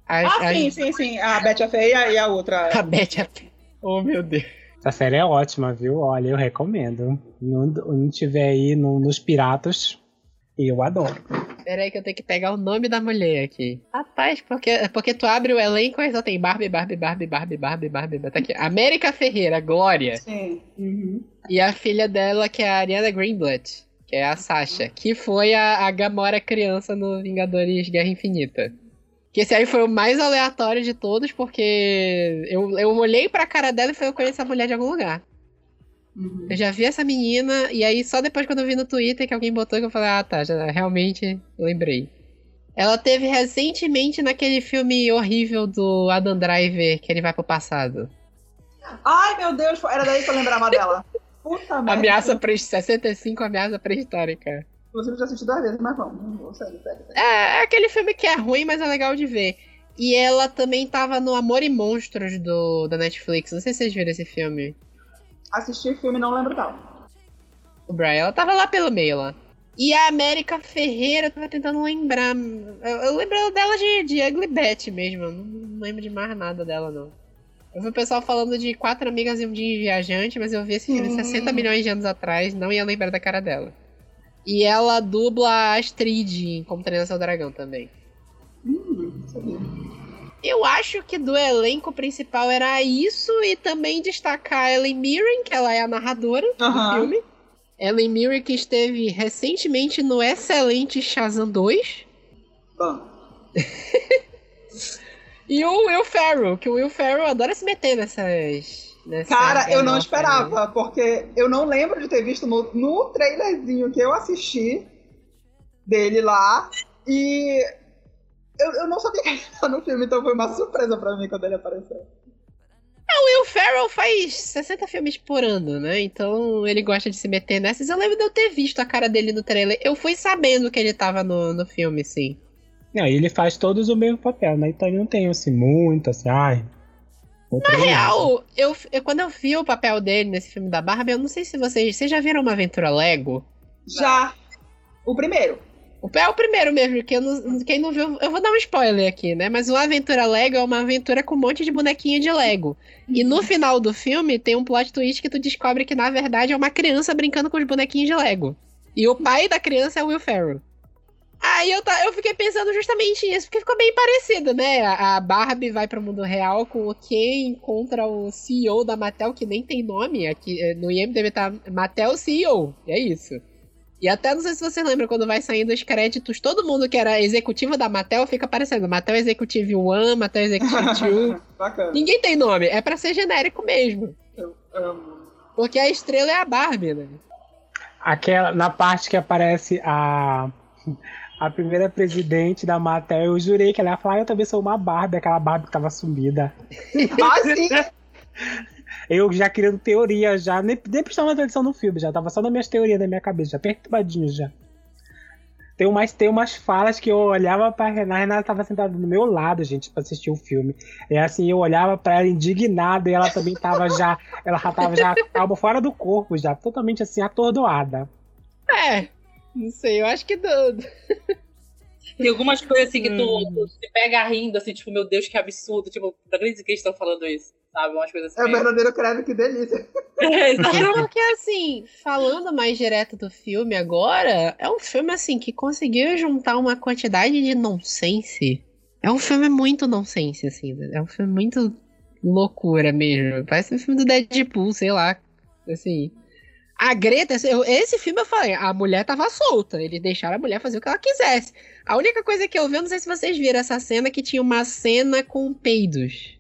As, Ah, as- sim, sim, sim. A Betty a Feia e a outra. A Betty. a- Oh, meu Deus. Essa série é ótima, viu? Olha, eu recomendo. Não, não tiver aí no- nos Piratas, eu adoro. Pera aí que eu tenho que pegar o nome da mulher aqui. Rapaz, porque, porque tu abre o elenco e só tem Barbie, Barbie, Barbie, Barbie, Barbie, Barbie. Tá aqui. América Ferreira, Glória. Sim. Uhum. E a filha dela, que é a Ariana Greenblatt, que é a Sasha, que foi a, a Gamora criança no Vingadores Guerra Infinita. Que esse aí foi o mais aleatório de todos, porque eu, eu olhei pra cara dela e falei, eu conheço essa mulher de algum lugar. Uhum. Eu já vi essa menina, e aí só depois quando eu vi no Twitter que alguém botou que eu falei, ah tá, já realmente lembrei. Ela teve recentemente naquele filme horrível do Adam Driver, que ele vai pro passado. Ai, meu Deus, era daí que eu lembrava dela. Puta merda. Ameaça pré 65, ameaça pré-histórica. Inclusive, eu já assisti duas vezes, mas vamos. É, é aquele filme que é ruim, mas é legal de ver. E ela também tava no Amor e Monstros do, da Netflix. Não sei se vocês viram esse filme. Assisti filme não lembro tal. O Brian, ela tava lá pelo meio lá. E a América Ferreira, eu tava tentando lembrar. Eu, eu lembro dela de, de Ugly Betty mesmo. Eu não, não lembro de mais nada dela, não. Eu vi o pessoal falando de quatro amigas e um dia viajante, mas eu vi esse filme Hum. 60 milhões de anos atrás, não ia lembrar da cara dela. E ela dubla a Astrid em Como Treinar Seu Dragão também. Hum, sabia. Eu acho que do elenco principal era isso e também destacar a Ellen Mirren, que ela é a narradora do Aham. filme. Ellen Mirren que esteve recentemente no excelente Shazam 2. Bom. E o Will Ferrell, que o Will Ferrell adora se meter nessas... Cara, eu não esperava, porque eu não lembro de ter visto no, no trailerzinho que eu assisti dele lá. E eu, eu não sabia que ele estava no filme, então foi uma surpresa pra mim quando ele apareceu. O Will Ferrell faz 60 filmes por ano, né? Então ele gosta de se meter nessas. Eu lembro de eu ter visto a cara dele no trailer. Eu fui sabendo que ele tava no, no filme, sim. Não, e ele faz todos o mesmo papel, né? Então ele não tem assim muito, assim, ai. Na real, eu, eu- quando eu vi o papel dele nesse filme da Barbie, eu não sei se vocês. Vocês já viram uma aventura Lego? Já. O primeiro. O é o primeiro mesmo, que eu não- quem não viu, eu vou dar um spoiler aqui, né? Mas o Aventura Lego é uma aventura com um monte de bonequinho de Lego. E no final do filme tem um plot twist que tu descobre que na verdade é uma criança brincando com os bonequinhos de Lego. E o pai da criança é o Will Ferrell. Aí eu, tá, eu fiquei pensando justamente nisso, porque ficou bem parecido, né? A, Barbie vai pro mundo real com o Ken encontra o CEO da Mattel, que nem tem nome. Aqui eh, no IMDB tá Mattel CEO. E é isso. E até não sei se você lembra, quando vai saindo os créditos, todo mundo que era executivo da Mattel fica aparecendo. Mattel Executive One, Mattel Executive 2. Bacana. Ninguém tem nome, é pra ser genérico mesmo. Eu amo. Porque a estrela é a Barbie, né? Aquela, na parte que aparece a, a primeira presidente da Mattel, eu jurei que ela ia falar, "Ah, eu também sou uma Barbie, aquela Barbie que tava sumida. Ah, sim. Eu já criando teoria, já, nem, nem prestava atenção no filme, já tava só nas minhas teorias na minha cabeça, já perturbadinho já. Tem umas, tem umas falas que eu olhava pra Renata, a Renata tava sentada do meu lado, gente, pra assistir o filme. E assim, eu olhava pra ela indignada e ela também tava já, ela já tava já calma fora do corpo, já, totalmente assim, atordoada. É, não sei, eu acho que do... Tem algumas coisas assim que tu, Hum. tu se pega rindo, assim, tipo, meu Deus, que absurdo. Tipo, não acredito que eles estão falando isso, sabe? Umas coisas É o assim. verdadeiro creme, que delícia. É. É porque, assim, falando mais direto do filme agora, é um filme, assim, que conseguiu juntar uma quantidade de nonsense. É um filme muito nonsense, assim. É um filme muito loucura mesmo. Parece um filme do Deadpool, sei lá. Assim. A Greta, esse filme eu falei, a mulher tava solta. Eles deixaram a mulher fazer o que ela quisesse. A única coisa que eu vi, eu não sei se vocês viram essa cena, que tinha uma cena com peidos.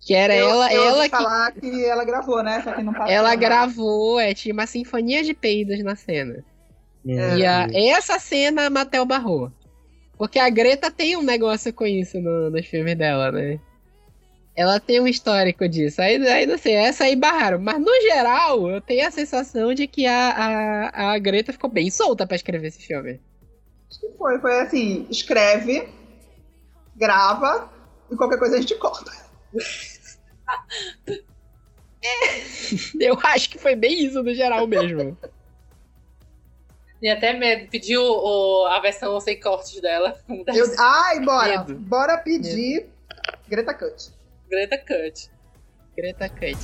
Que era eu, ela, eu ela que falar que ela gravou, né? Só que não passou. ela né? gravou, é, tinha uma sinfonia de peidos na cena. Meu E a- essa cena a Mattel barrou. Porque a Greta tem um negócio com isso no- nos filmes dela, né? Ela tem um histórico disso. Aí, aí não sei, essa aí barraram. Mas no geral, eu tenho a sensação de que a, a, a Greta ficou bem solta pra escrever esse filme. Acho que foi, foi assim, escreve, grava e qualquer coisa a gente corta. Eu acho que foi bem isso no geral mesmo. E até medo. Pediu o- a versão sem cortes dela. Eu, ai, bora. Medo. Bora pedir Greta Cut. Greta Cut. Greta Cut.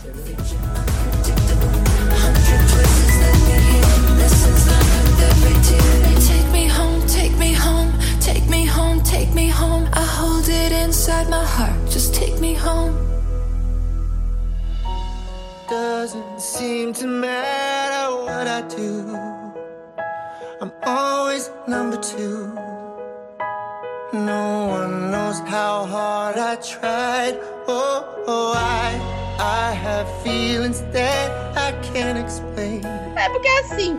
Take me home, take me home, take me home, take me home. I hold it inside my heart. Just take me home. Doesn't seem to matter what I do. I'm always number two. No one knows how hard I tried. Oh, oh, I, I have feelings that I can't explain. É porque assim,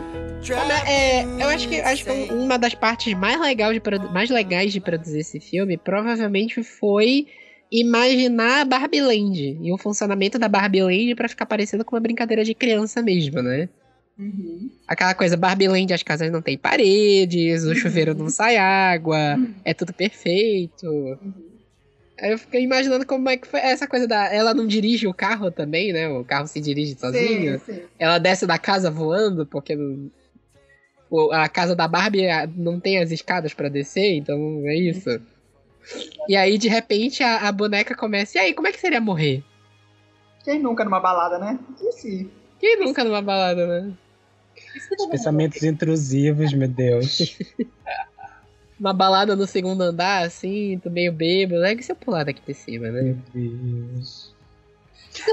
Como é- é, eu acho que, acho que uma das partes mais, legal de mais legais de produzir esse filme provavelmente foi imaginar a Barbie Land e o funcionamento da Barbie Land pra ficar parecendo com uma brincadeira de criança mesmo, né? Aquela coisa, Barbie Land, as casas não têm paredes, o chuveiro não sai água, é tudo perfeito. Aí eu fiquei imaginando como é que foi essa coisa da. Ela não dirige o carro também, né? O carro se dirige sozinho. Sim, sim. Ela desce da casa voando, porque não- a casa da Barbie não tem as escadas pra descer, então é isso. E aí, de repente, a, a boneca começa. E aí, como é que seria morrer? Quem nunca numa balada, né? Sim. Quem nunca numa balada, né? Os pensamentos intrusivos, meu Deus. Uma balada no segundo andar, assim, tô meio bêbado. É que se eu pular daqui de cima, né? Meu Deus.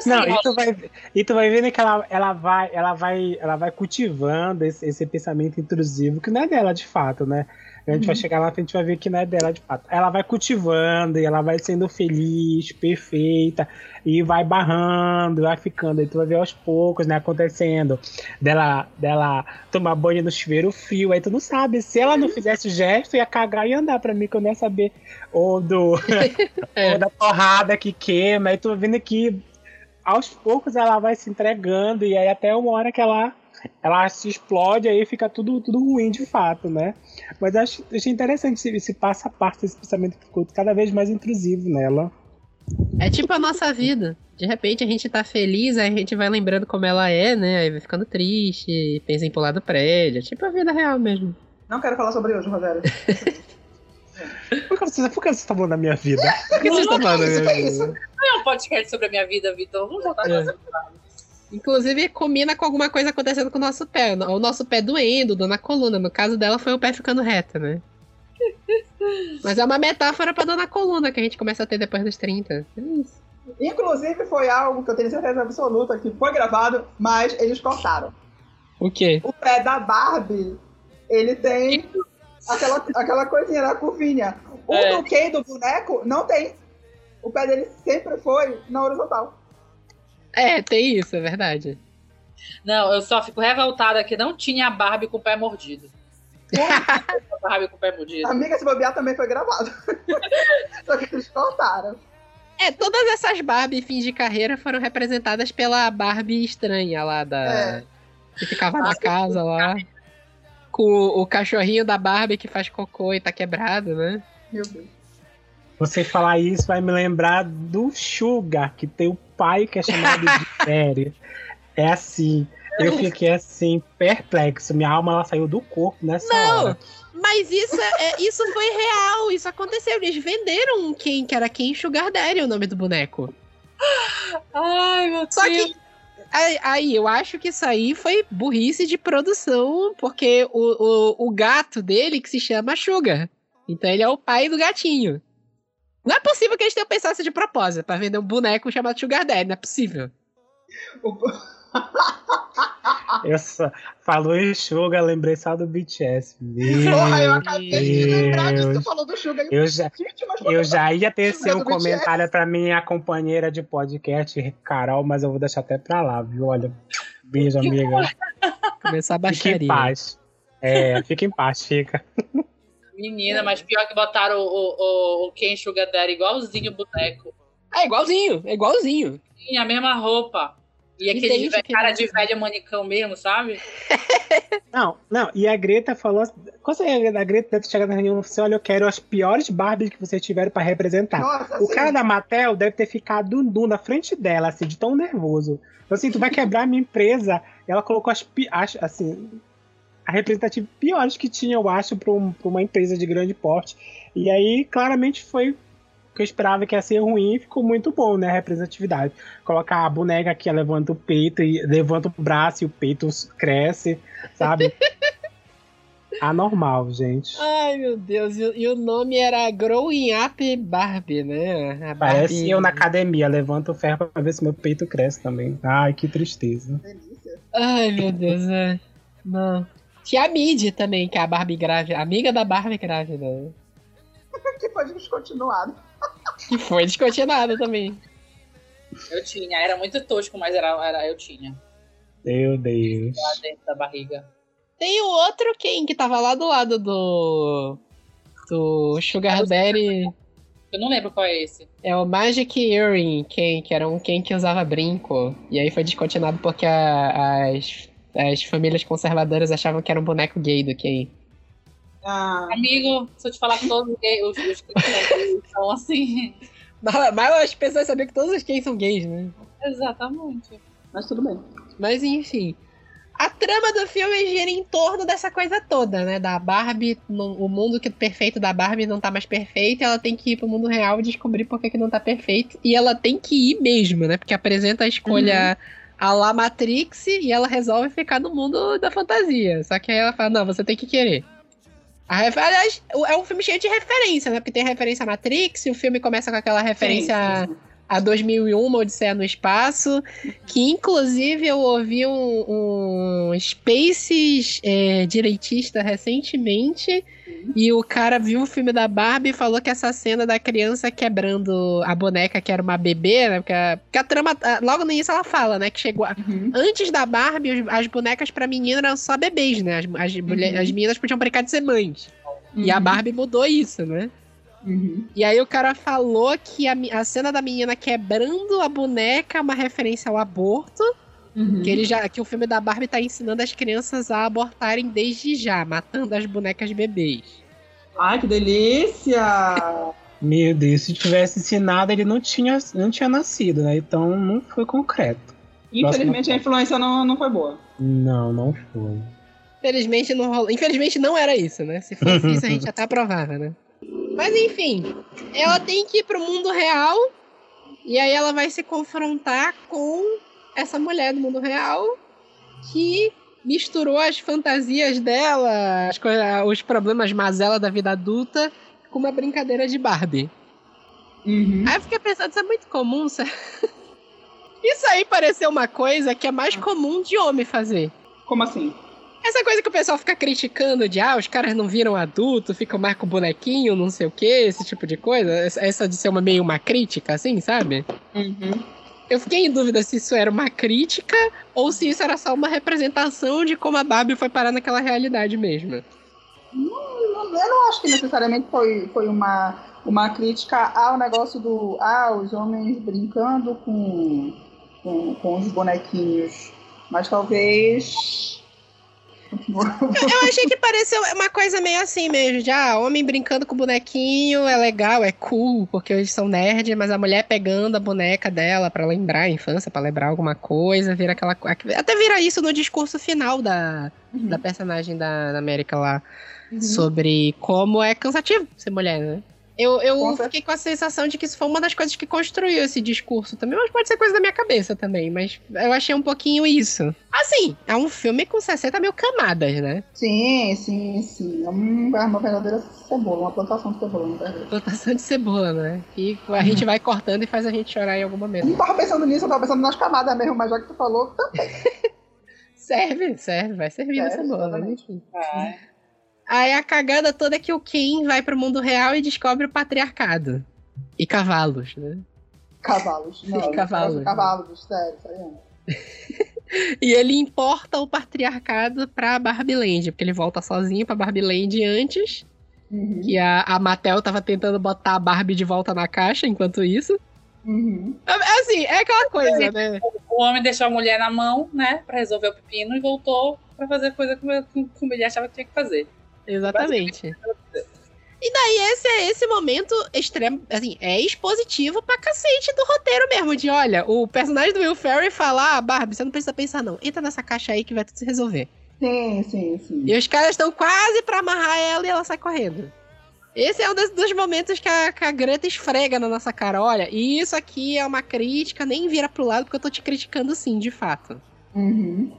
Não, e tu vai, e tu vai vendo que ela, ela, vai, ela, vai, ela vai cultivando esse, esse pensamento intrusivo, que não é dela de fato, né? A gente vai chegar lá e a gente vai ver que não é dela de fato. Ela vai cultivando e ela vai sendo feliz, perfeita, e vai barrando, vai ficando. Aí tu vai ver aos poucos, né, acontecendo. Dela, dela tomar banho no chuveiro frio. Aí tu não sabe. Se ela não fizesse o gesto, ia cagar e andar pra mim, que eu não ia saber. Ou do. É. ou da torrada que queima. Aí tu vendo que aos poucos ela vai se entregando. E aí até uma hora que ela. Ela se explode, aí fica tudo, tudo ruim de fato, né? Mas acho, achei interessante esse, esse passo a passo, esse pensamento que ficou cada vez mais intrusivo nela. É tipo a nossa vida. De repente a gente tá feliz, aí a gente vai lembrando como ela é, né? Aí vai ficando triste, pensa em pular do prédio. É tipo a vida real mesmo. Não quero falar sobre hoje, Rogério. Por que você, por que você tá falando da minha vida? Por que você tá falando da isso, minha vida? Não é um podcast sobre a minha vida, Vitor. Vamos voltar É. Inclusive, combina com alguma coisa acontecendo com o nosso pé. O nosso pé doendo, dando na coluna. No caso dela, foi o pé ficando reto, né? Mas é uma metáfora pra dor na coluna que a gente começa a ter depois dos 30. É isso. Inclusive, foi algo que eu tenho certeza absoluta que foi gravado, mas eles cortaram. O quê? O pé da Barbie, ele tem aquela, aquela coisinha da curvinha. O É. do Ken do boneco não tem. O pé dele sempre foi na horizontal. É, tem isso, é verdade. Não, eu só fico revoltada que não tinha a Barbie com o pé mordido. A Barbie com o pé mordido? Amiga, se bobear também foi gravado. Só que eles cortaram. É, todas essas Barbie fins de carreira foram representadas pela Barbie estranha lá da. É. Que ficava na casa lá. Com o, o cachorrinho da Barbie que faz cocô e tá quebrado, né? Meu Deus. Você falar isso vai me lembrar do Sugar, que tem o pai que é chamado de Fere. É assim. Eu fiquei assim, perplexo. Minha alma ela saiu do corpo nessa Não! hora. Mas isso, é, isso foi real, isso aconteceu. Eles venderam um Ken, que era Ken Sugar Daddy, o nome do boneco. Ai, meu Só Deus. que. Aí, aí, eu acho que isso aí foi burrice de produção, porque o, o, o gato dele que se chama Sugar. Então ele é o pai do gatinho. Não é possível que eles tenham pensado isso de propósito, pra vender um boneco chamado Sugar Daddy, não é possível. Eu só, falou em Suga, lembrei só do BTS. Meu Porra, eu acabei de lembrar disso. Tu Deus. falou do Sugar. Eu já, eu já ia tecer um do BTS. comentário pra minha companheira de podcast, Carol, mas eu vou deixar até pra lá, viu? Olha, beijo, amiga. Começar a Fica em baixaria. paz. É, fica em paz, fica. Menina, mas pior que botaram o, o, o Ken Sugar Daddy igualzinho o boneco. É igualzinho, é igualzinho. Tinha a mesma roupa. E aquele cara de velho manicão mesmo, sabe? Não, não, e a Greta falou. Quando você- a Greta deve ter chegado na reunião você olha, eu quero as piores Barbies que vocês tiveram pra representar. Nossa, O assim, cara da Mattel deve ter ficado na frente dela, assim, de tão nervoso. Então, assim, tu vai quebrar a minha empresa. Ela colocou as, pi- as assim, a representativa piores que tinha, eu acho, pra, um- uma empresa de grande porte. E aí, claramente, foi o que eu esperava que ia ser ruim e ficou muito bom, né? A representatividade. Colocar a boneca que levanta o peito e levanta o braço e o peito cresce, sabe? Anormal, gente. Ai, meu Deus. E, o- nome era Growing Up Barbie, né? A Parece Barbie- eu na academia, levanto o ferro pra ver se meu peito cresce também. Ai, que tristeza. delícia. Ai, meu Deus, é. Não. Tinha a Mid também, que é a Barbie grávida, amiga da Barbie grávida. né? Que foi descontinuado. Que foi descontinuada também. Eu tinha. Era muito tosco, mas era, era, eu tinha. Meu Deus. Lá dentro da barriga. Tem o outro Ken que tava lá do lado do. Do Sugar Daddy. Eu não lembro qual é esse. É o Magic Earring Ken, que era um Ken que usava brinco. E aí foi descontinuado porque a- as, as famílias conservadoras achavam que era um boneco gay do Ken. Ah, Amigo, se eu te falar que todos os gays- os, os cristãos são assim. Mas, mas as pessoas sabiam que todos os Kens são gays, né? Exatamente. mas tudo bem. Mas enfim. A trama do filme gira em torno dessa coisa toda, né? Da Barbie, no- o mundo que perfeito da Barbie não tá mais perfeito, e ela tem que ir pro mundo real e descobrir por que, que não tá perfeito. E ela tem que ir mesmo, né? Porque apresenta a escolha a la Matrix e ela resolve ficar no mundo da fantasia. Só que aí ela fala, não, você tem que querer. A Aliás, é um filme cheio de referência, né? Porque tem referência a Matrix, e o filme começa com aquela referência Sim, sim, a 2001, uma Odisseia no Espaço, que inclusive eu ouvi um, um Spaces é, direitista recentemente, e o cara viu o filme da Barbie e falou que essa cena da criança quebrando a boneca que era uma bebê, né? Porque a, porque a trama, logo no início ela fala, né? Que chegou. a- Uhum. Antes da Barbie, as bonecas pra menina eram só bebês, né? As, as, mulher- as meninas podiam brincar de ser mães. E a Uhum. Barbie mudou isso, né? Uhum. E aí o cara falou que a, a cena da menina quebrando a boneca é uma referência ao aborto, Uhum. que ele já que o filme da Barbie tá ensinando as crianças a abortarem desde já, matando as bonecas bebês. Ai, que delícia! Meu Deus, se tivesse ensinado, ele não tinha, não tinha nascido, né? Então não foi concreto. Infelizmente a influência não, não foi boa. Não, não foi. Infelizmente não rolou. Infelizmente não era isso, né? Se fosse isso, a gente até aprovava, né? Mas enfim, ela tem que ir pro mundo real e aí ela vai se confrontar com essa mulher do mundo real que misturou as fantasias dela, as os problemas mazela da vida adulta com uma brincadeira de Barbie. Uhum. Aí eu fiquei pensando, isso é muito comum, sabe? Isso aí pareceu uma coisa que é mais comum de homem fazer. Como assim? Essa coisa que o pessoal fica criticando de, ah, os caras não viram adulto, ficam mais com bonequinho, não sei o que, esse tipo de coisa. Essa- Essa de ser uma, meio uma crítica, assim, sabe? Uhum. Eu fiquei em dúvida se isso era uma crítica ou se isso era só uma representação de como a Barbie foi parar naquela realidade mesmo. Não- Eu não acho que necessariamente foi, foi uma, uma crítica ao negócio do. Ah, os homens brincando com, com, com os bonequinhos. Mas talvez. Eu achei que pareceu uma coisa meio assim mesmo, de ah, homem brincando com bonequinho é legal, é cool, porque eles são nerds, mas a mulher pegando a boneca dela pra lembrar a infância, pra lembrar alguma coisa, vira aquela Até vira isso no discurso final da, da personagem da, da América lá, sobre como é cansativo ser mulher, né? Eu, eu Com certeza. fiquei com a sensação de que isso foi uma das coisas que construiu esse discurso também, mas pode ser coisa da minha cabeça também, mas eu achei um pouquinho isso. Assim, é um filme com 60 mil camadas, né? Sim, sim, sim. É um- é uma verdadeira cebola, uma plantação de cebola, na verdade. Plantação de cebola, né? E a gente vai cortando e faz a gente chorar em algum momento. Não tava pensando nisso, eu tava pensando nas camadas mesmo, mas já que tu falou, também. Serve, serve, vai servir a Serve, cebola, né? exatamente. Enfim. Ah, Aí a cagada toda é que o Ken vai pro mundo real e descobre o patriarcado. E cavalos, né? Cavalos. Não, Cavalos. Cavalos, sério, sério. E ele importa o patriarcado pra Barbie Land, porque ele volta sozinho pra Barbie Land antes. Uhum. Que a, a Mattel tava tentando botar a Barbie de volta na caixa enquanto isso. Uhum. É assim, é aquela coisa, né? O homem deixou a mulher na mão, né, pra resolver o pepino e voltou pra fazer coisa como, como ele achava que tinha que fazer. Exatamente. E daí esse é esse momento extremo, assim, é expositivo pra cacete do roteiro mesmo, de olha, o personagem do Will Ferrell fala, ah, Barbie, você não precisa pensar não, entra nessa caixa aí que vai tudo se resolver. Sim, sim, sim. E os caras estão quase pra amarrar ela e ela sai correndo. Esse é um dos, dos momentos que a, que a Greta esfrega na nossa cara, olha, isso aqui é uma crítica, nem vira pro lado porque eu tô te criticando sim, de fato. Uhum.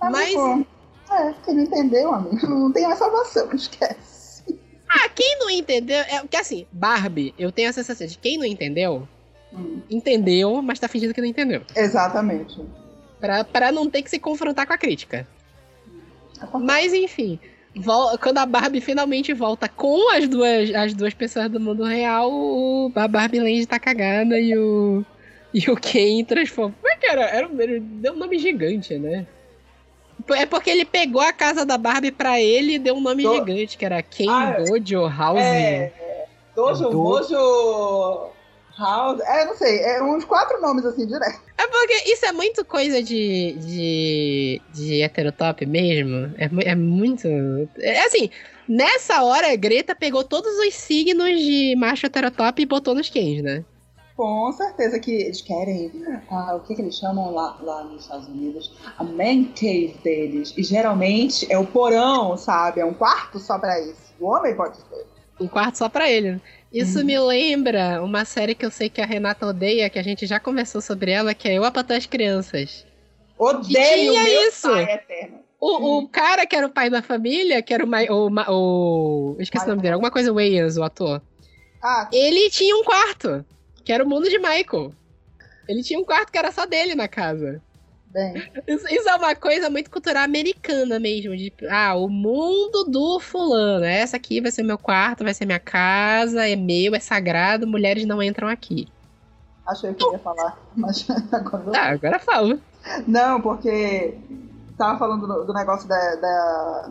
Mas- pô, é, quem não entendeu, amigo, não tem mais salvação, esquece. Ah, quem não entendeu, é porque assim, Barbie, eu tenho a sensação de quem não entendeu, Hum, entendeu, mas tá fingindo que não entendeu. exatamente. Pra, pra não ter que se confrontar com a crítica. Mas enfim, quando a Barbie finalmente volta com as duas, as duas pessoas do mundo real, o, a Barbie Land tá cagada e o. E o Ken transforma. Como é que era? era um- deu um nome gigante, né? É porque ele pegou a casa da Barbie pra ele e deu um nome Do- gigante, que era Ken Ah, é. Gojo House. É, Dojo, Do- Mojo House. É, não sei, é uns quatro nomes assim, direto. É porque isso é muito coisa de, de, de heterotop mesmo. É, é muito. É assim, nessa hora a Greta pegou todos os signos de macho heterotop e botou nos Kens, né? Com certeza que eles querem. ah, o que, que eles chamam lá, lá nos Estados Unidos? A man cave deles. E geralmente é o porão, sabe? É um quarto só pra isso. O homem pode ter. Um quarto só pra ele. né? Isso Uhum. me lembra uma série que eu sei que a Renata odeia, que a gente já conversou sobre ela, que é Eu, a Patroa e as Crianças. Odeio meu isso. pai eterno. O, o cara que era o pai da família, que era o. O, o eu esqueci o nome dele, alguma coisa Wayans, o ator. Ah, Ele tinha um quarto, que era o mundo de Michael. Ele tinha um quarto que era só dele na casa. bem. Isso, isso é uma coisa muito cultural americana mesmo. De, ah, o mundo do fulano. Essa aqui vai ser meu quarto, vai ser minha casa, é meu, é sagrado, mulheres não entram aqui. Achei que eu ia falar, mas agora eu... Tá, agora falo. Não, porque tava falando do, do negócio da, da-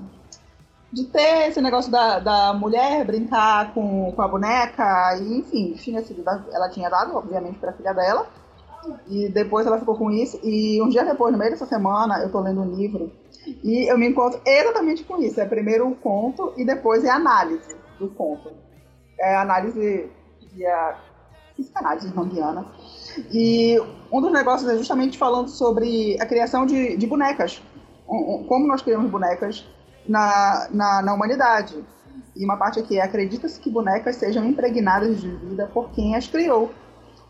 de ter esse negócio da, da mulher brincar com, com a boneca, e enfim, tinha sido, ela tinha dado, obviamente, pra filha dela, e depois ela ficou com isso, e um dia depois, no meio dessa semana, eu tô lendo um livro, e eu me encontro exatamente com isso, é primeiro o conto, e depois é a análise do conto. É a análise via psicanálise junguiana, e um dos negócios é justamente falando sobre a criação de, de bonecas. Um- um- Como nós criamos bonecas na, na, na humanidade. E uma parte aqui é: acredita-se que bonecas sejam impregnadas de vida por quem as criou.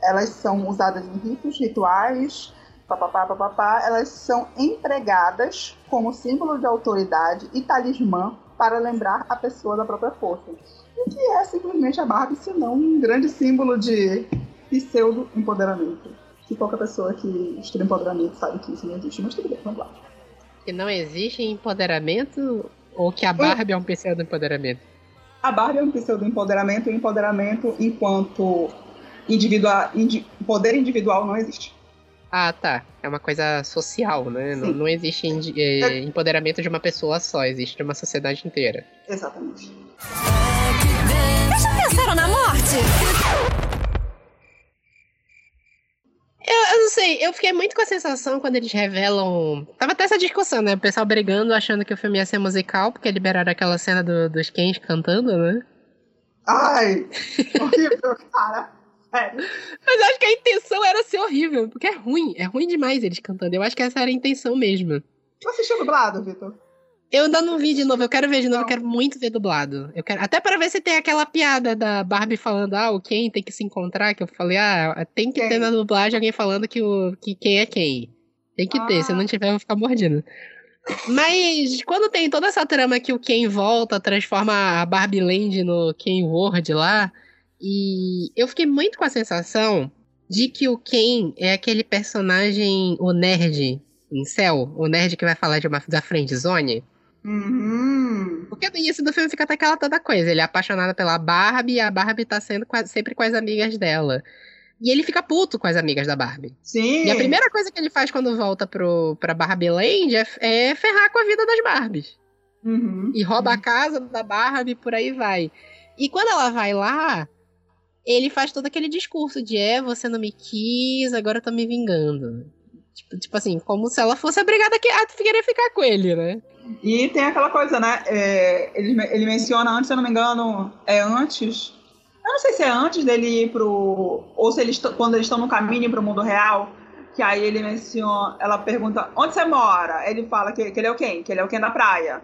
Elas são usadas em ritos, rituais, papapá, papapá. Elas são empregadas como símbolo de autoridade e talismã para lembrar a pessoa da própria força. O que é simplesmente a Barbie, senão um grande símbolo de pseudo-empoderamento. Que qualquer pessoa que estuda empoderamento sabe que isso não existe, mas tudo bem, vamos lá. Que não existe empoderamento ou que a Barbie é um pseudo empoderamento? A Barbie é um pseudo-empoderamento e empoderamento enquanto individua- indi- poder individual não existe. Ah, tá. É uma coisa social, né? Não, não existe indi- eh, empoderamento de uma pessoa só, existe de uma sociedade inteira. Exatamente. Pensaram na morte? Eu, eu não sei, eu fiquei muito com a sensação quando eles revelam. Tava até essa discussão, né? O pessoal brigando, achando que o filme ia ser musical, porque liberaram aquela cena do- dos Kens cantando, né? Ai, horrível, cara. Sério. Mas eu acho que a intenção era ser horrível, porque é ruim. É ruim demais eles cantando. Eu acho que essa era a intenção mesmo. Tu assistiu dublado, Vitor? Eu ainda não vi de novo, eu quero ver de novo, eu quero muito ver dublado. Eu quero, até para ver se tem aquela piada da Barbie falando, ah, o Ken tem que se encontrar, que eu falei, ah, tem que Quem? ter na dublagem alguém falando que, o, que quem é quem. Tem que ter, se Ah. não tiver, eu vou ficar mordendo. Mas quando tem toda essa trama que o Ken volta, transforma a Barbie Land no Ken World lá, e eu fiquei muito com a sensação de que o Ken é aquele personagem, o nerd em céu, o nerd que vai falar de uma da friend zone. Uhum. Porque no início do filme fica até aquela toda coisa. Ele é apaixonado pela Barbie e a Barbie tá sendo sempre com as amigas dela. E ele fica puto com as amigas da Barbie. Sim. E a primeira coisa que ele faz quando volta pro, pra Barbie Land é, é ferrar com a vida das Barbies. Uhum. E rouba a casa da Barbie e por aí vai. E quando ela vai lá, ele faz todo aquele discurso de é, você não me quis, agora eu tô me vingando. Tipo, tipo assim, como se ela fosse obrigada a querer ficar com ele, né? E tem aquela coisa, né? é, ele, ele menciona antes, se eu não me engano, é antes. Eu não sei se é antes dele ir pro. Ou se eles quando eles estão no caminho pro mundo real. Que aí ele menciona. Ela pergunta: onde você mora? Ele fala que, que ele é o quem? Que ele é o quem da praia.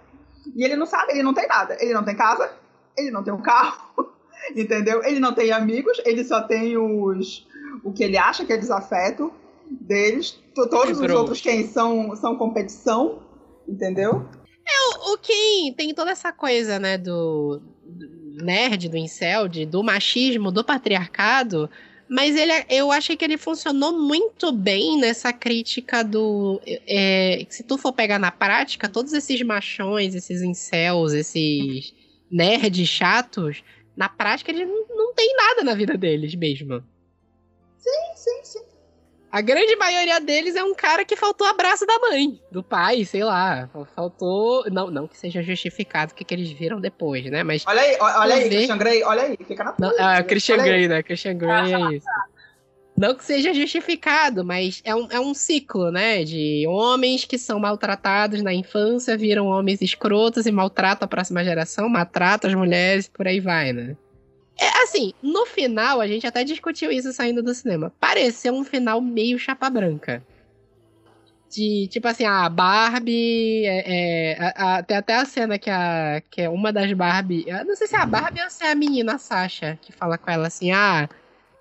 E ele não sabe, ele não tem nada. Ele não tem casa, ele não tem um carro, entendeu? Ele não tem amigos, ele só tem os. O que ele acha que é desafeto deles. To- Todos os outros quem são, são competição, entendeu? O, o Ken tem toda essa coisa, né, do, do nerd, do incel, de, do machismo, do patriarcado, mas ele, é- eu achei que ele funcionou muito bem nessa crítica do... é, se tu for pegar na prática, todos esses machões, esses incels, esses nerds chatos, na prática eles não, não tem nada na vida deles mesmo. Sim, sim. A grande maioria deles é um cara que faltou abraço da mãe, do pai, sei lá. Faltou. Não, não que seja justificado o que, que eles viram depois, né? Mas. Olha aí, olha aí. Christian Grey, olha aí, fica na tua. ah, Christian Olha aí. Grey, né? Christian Grey é isso. Não que seja justificado, mas é um, é um ciclo, né? De homens que são maltratados na infância, viram homens escrotos e maltratam a próxima geração, maltratam as mulheres, por aí vai, né? É assim, no final, a gente até discutiu isso saindo do cinema. Pareceu um final meio chapa branca. De, tipo assim, a Barbie. É, é, a- a- tem até a cena que, a, que é uma das Barbie. Não sei se é a Barbie ou se é a menina a Sasha, que fala com ela assim, ah.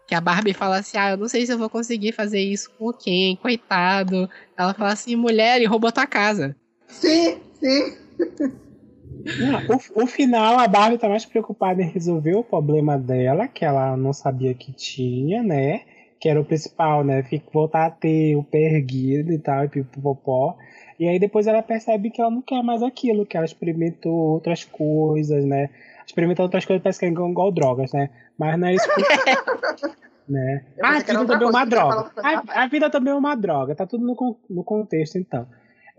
Que a Barbie fala assim, ah, eu não sei se eu vou conseguir fazer isso com Ken, coitado. Ela fala assim, mulher, ele roubou tua casa. Sim, sim. Não, o, o final, a Barbie tá mais preocupada em resolver o problema dela, que ela não sabia que tinha, né? Que era o principal, né? Fica, voltar a ter o pé erguido e tal, e pipopopó. E aí depois ela percebe que ela não quer mais aquilo, que ela experimentou outras coisas, né? Experimentar outras coisas parece que é igual, igual drogas, né? Mas não é isso que... né? Ah, a vida também é uma droga. A, a vida também é uma droga, tá tudo no, no contexto, então.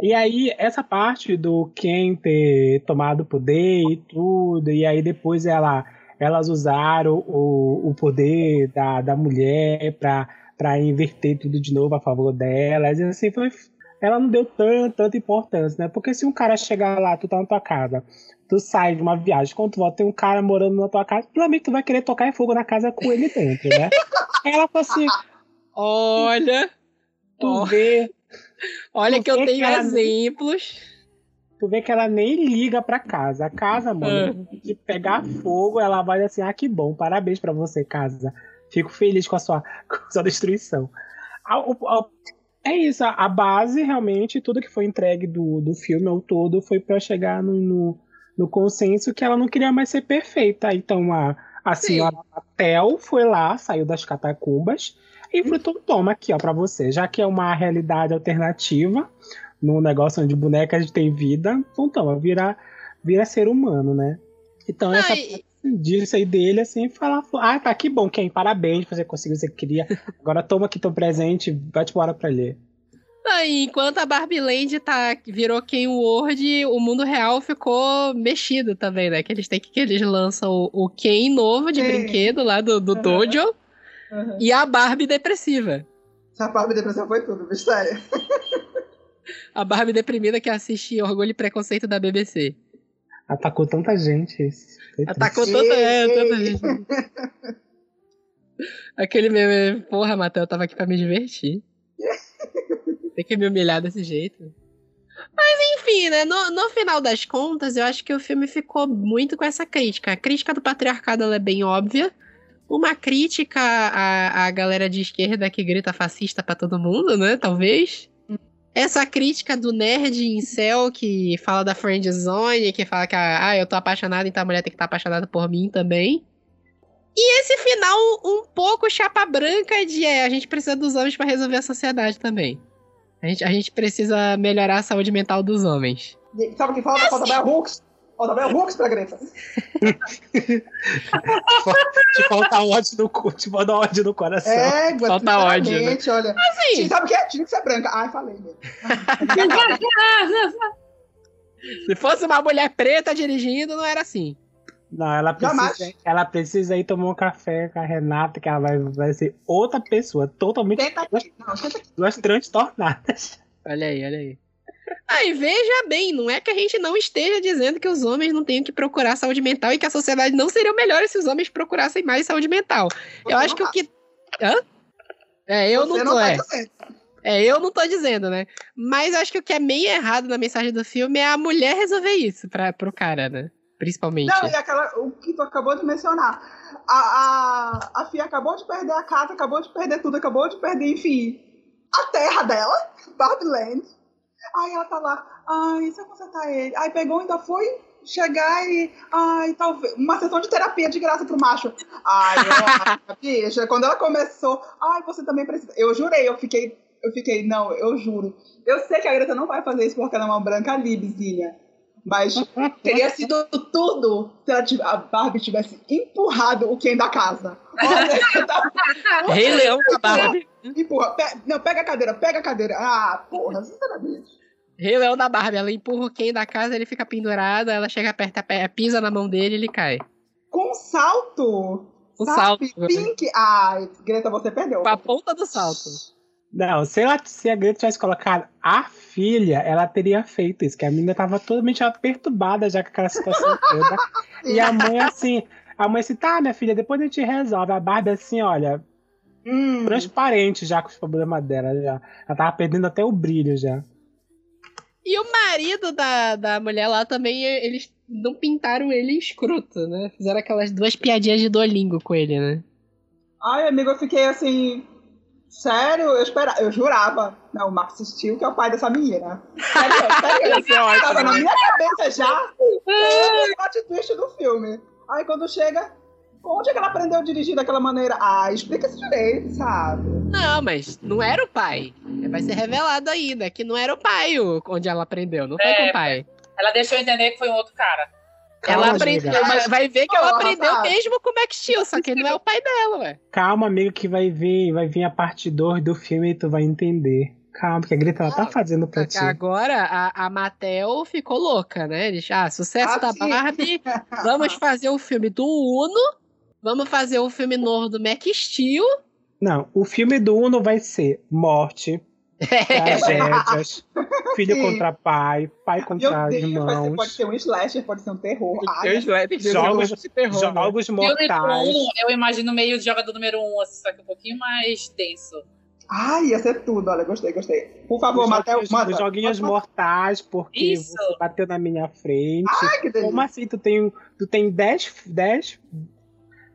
E aí, essa parte do Ken ter tomado o poder e tudo, e aí depois ela, elas usaram o, o poder da, da mulher pra, pra inverter tudo de novo a favor delas, e assim, foi, ela não deu tanto, tanta importância, né? Porque se um cara chegar lá, tu tá na tua casa, tu sai de uma viagem, quando tu volta, tem um cara morando na tua casa, provavelmente tu vai querer tocar fogo na casa com ele dentro, né? Ela falou assim, Olha, tu Ó. vê olha que eu tenho que exemplos. Tu vê que ela nem liga pra casa. A casa, mano, de pegar fogo, ela vai assim: ah, que bom, parabéns pra você, casa. Fico feliz com a sua, com a sua destruição. A- a- é isso, a, base, realmente, tudo que foi entregue do, do filme ao todo foi pra chegar no, no, no consenso que ela não queria mais ser perfeita. Então a, a Sim. senhora Tel foi lá, saiu das catacumbas e falou: então, toma aqui, ó, pra você. Já que é uma realidade alternativa, num negócio onde bonecas têm vida, então toma, vira, vira ser humano, né? Então essa Ai, disso aí dele, assim, falar, ah, tá, que bom, Ken, parabéns, você conseguiu o que você queria. Agora toma aqui teu presente, vai-te embora pra ler. Aí, enquanto a Barbie Land tá, virou Ken World, o mundo real ficou mexido também, né? Que eles têm que, que eles lançam o, o Ken novo de Sim. brinquedo lá do, do Uhum. Dojo Uhum. e a Barbie depressiva. Essa Barbie depressão foi tudo, mistério. A Barbie deprimida que assiste Orgulho e Preconceito da BBC. Atacou tanta gente. esse. Atacou tanta, é, tanta gente. Aquele meme, porra, Matheus, eu tava aqui pra me divertir. Tem que me humilhar desse jeito. Mas enfim, né? No, no final das contas, eu acho que o filme ficou muito com essa crítica. A crítica do patriarcado ela é bem óbvia. Uma crítica à, à galera de esquerda que grita fascista pra todo mundo, né? Talvez. Essa crítica do nerd incel que fala da friend zone, que fala que ah, eu tô apaixonado, então a mulher tem que estar apaixonada por mim também. E esse final um pouco chapa branca de é, a gente precisa dos homens pra resolver a sociedade também. A gente, a gente precisa melhorar a saúde mental dos homens. Sabe o que falta? Falta Bell Falta Bell Hooks pra Greta. Te falta ódio no, cu- te falta ódio no coração. É, Falta ódio, né? olha. Assim, Sabe o que é? Tinha que ser branca. Ai, falei mesmo. se fosse uma mulher preta dirigindo, não era assim. Não, ela precisa, Jamais. ela precisa ir tomar um café com a Renata, que ela vai, vai ser outra pessoa, totalmente aqui. Não, tenta aqui. duas transtornadas. Olha aí, olha aí. Aí, veja bem, não é que a gente não esteja dizendo que os homens não tenham que procurar saúde mental e que a sociedade não seria melhor se os homens procurassem mais saúde mental. eu Você acho não que o tá. que. Hã? É, eu Você não tô, tá é. dizendo. É, eu não tô dizendo, né? Mas eu acho que o que é meio errado na mensagem do filme é a mulher resolver isso pra, pro cara, né? Principalmente. Não, e aquela, o que tu acabou de mencionar. A, a, a Fia acabou de perder a casa, acabou de perder tudo, acabou de perder, enfim, a terra dela, Barbie Land. Aí ela tá lá, ai, se eu consertar ele. Aí pegou ainda foi chegar e, ai, talvez, uma sessão de terapia de graça pro macho. Ai, eu, bicha, quando ela começou, ai, você também precisa. Eu jurei, eu fiquei, eu fiquei, não, eu juro. Eu sei que a Greta não vai fazer isso porque ela é uma branca libzinha. Mas teria sido tudo se a Barbie tivesse empurrado o Ken da casa. Olha, tá- Rei Leão da Barbie. empurra. Pe- não, pega a cadeira, pega a cadeira. Ah, porra, sinceramente. Rei Leão da Barbie. Ela empurra o Ken da casa, ele fica pendurado, ela chega perto, pisa na mão dele e ele cai. Com salto. O sabe? salto. Pink. Ai, Greta, você perdeu. Com a ponta do salto. Não, se, ela, se a Greta tivesse colocado a filha, ela teria feito isso, que a menina tava totalmente perturbada já com aquela situação toda. E a mãe assim, a mãe assim, tá, minha filha, depois a gente resolve. A Barbie assim, olha, Hum, transparente já com os problemas dela já. Ela tava perdendo até o brilho já. E o marido da, da mulher lá também, eles não pintaram ele escroto, né? Fizeram aquelas duas piadinhas de Duolingo com ele, né? Ai, amigo, eu fiquei assim. Sério, eu esperava, eu jurava. Não, o Max Steel, que é o pai dessa menina. Sério, sério. Tava na minha cabeça já o plot twist do filme. Aí quando chega, onde é que ela aprendeu a dirigir daquela maneira? Ah, explica isso direito, sabe? Não, mas não era o pai. Vai ser revelado ainda que não era o pai o- onde ela aprendeu, não foi É, com o pai. Ela deixou entender que foi um outro cara. Ela Calma, aprendeu, amiga. mas vai ver que ela aprendeu sabe? mesmo com o Max Steel, só que não é o pai dela, ué. Calma, amigo, que vai vir, vai vir a parte 2 do filme e tu vai entender. Calma, porque a Greta ela tá fazendo pra ti. agora a, a Mattel ficou louca, né? Eles, ah, sucesso Ah, da sim. Barbie, vamos fazer o filme do Uno, vamos fazer o filme novo do Max Steel. Não, o filme do Uno vai ser morte, tragédias, filho Sim. contra pai, pai contra Deus, irmãos, pode ser um slasher, pode ser um terror. Que ser Jogos- um de terror, né? jogos mortais. um, eu imagino meio de jogador número um, assim, só que um pouquinho mais denso. ai, ia ser tudo, olha, gostei, gostei. Por favor, Os Matheus, joguinhos, manda. os joguinhos manda- mortais, porque Isso. você bateu na minha frente. Ai, que delícia. Como assim? Tu tem, tu tem 10, 10,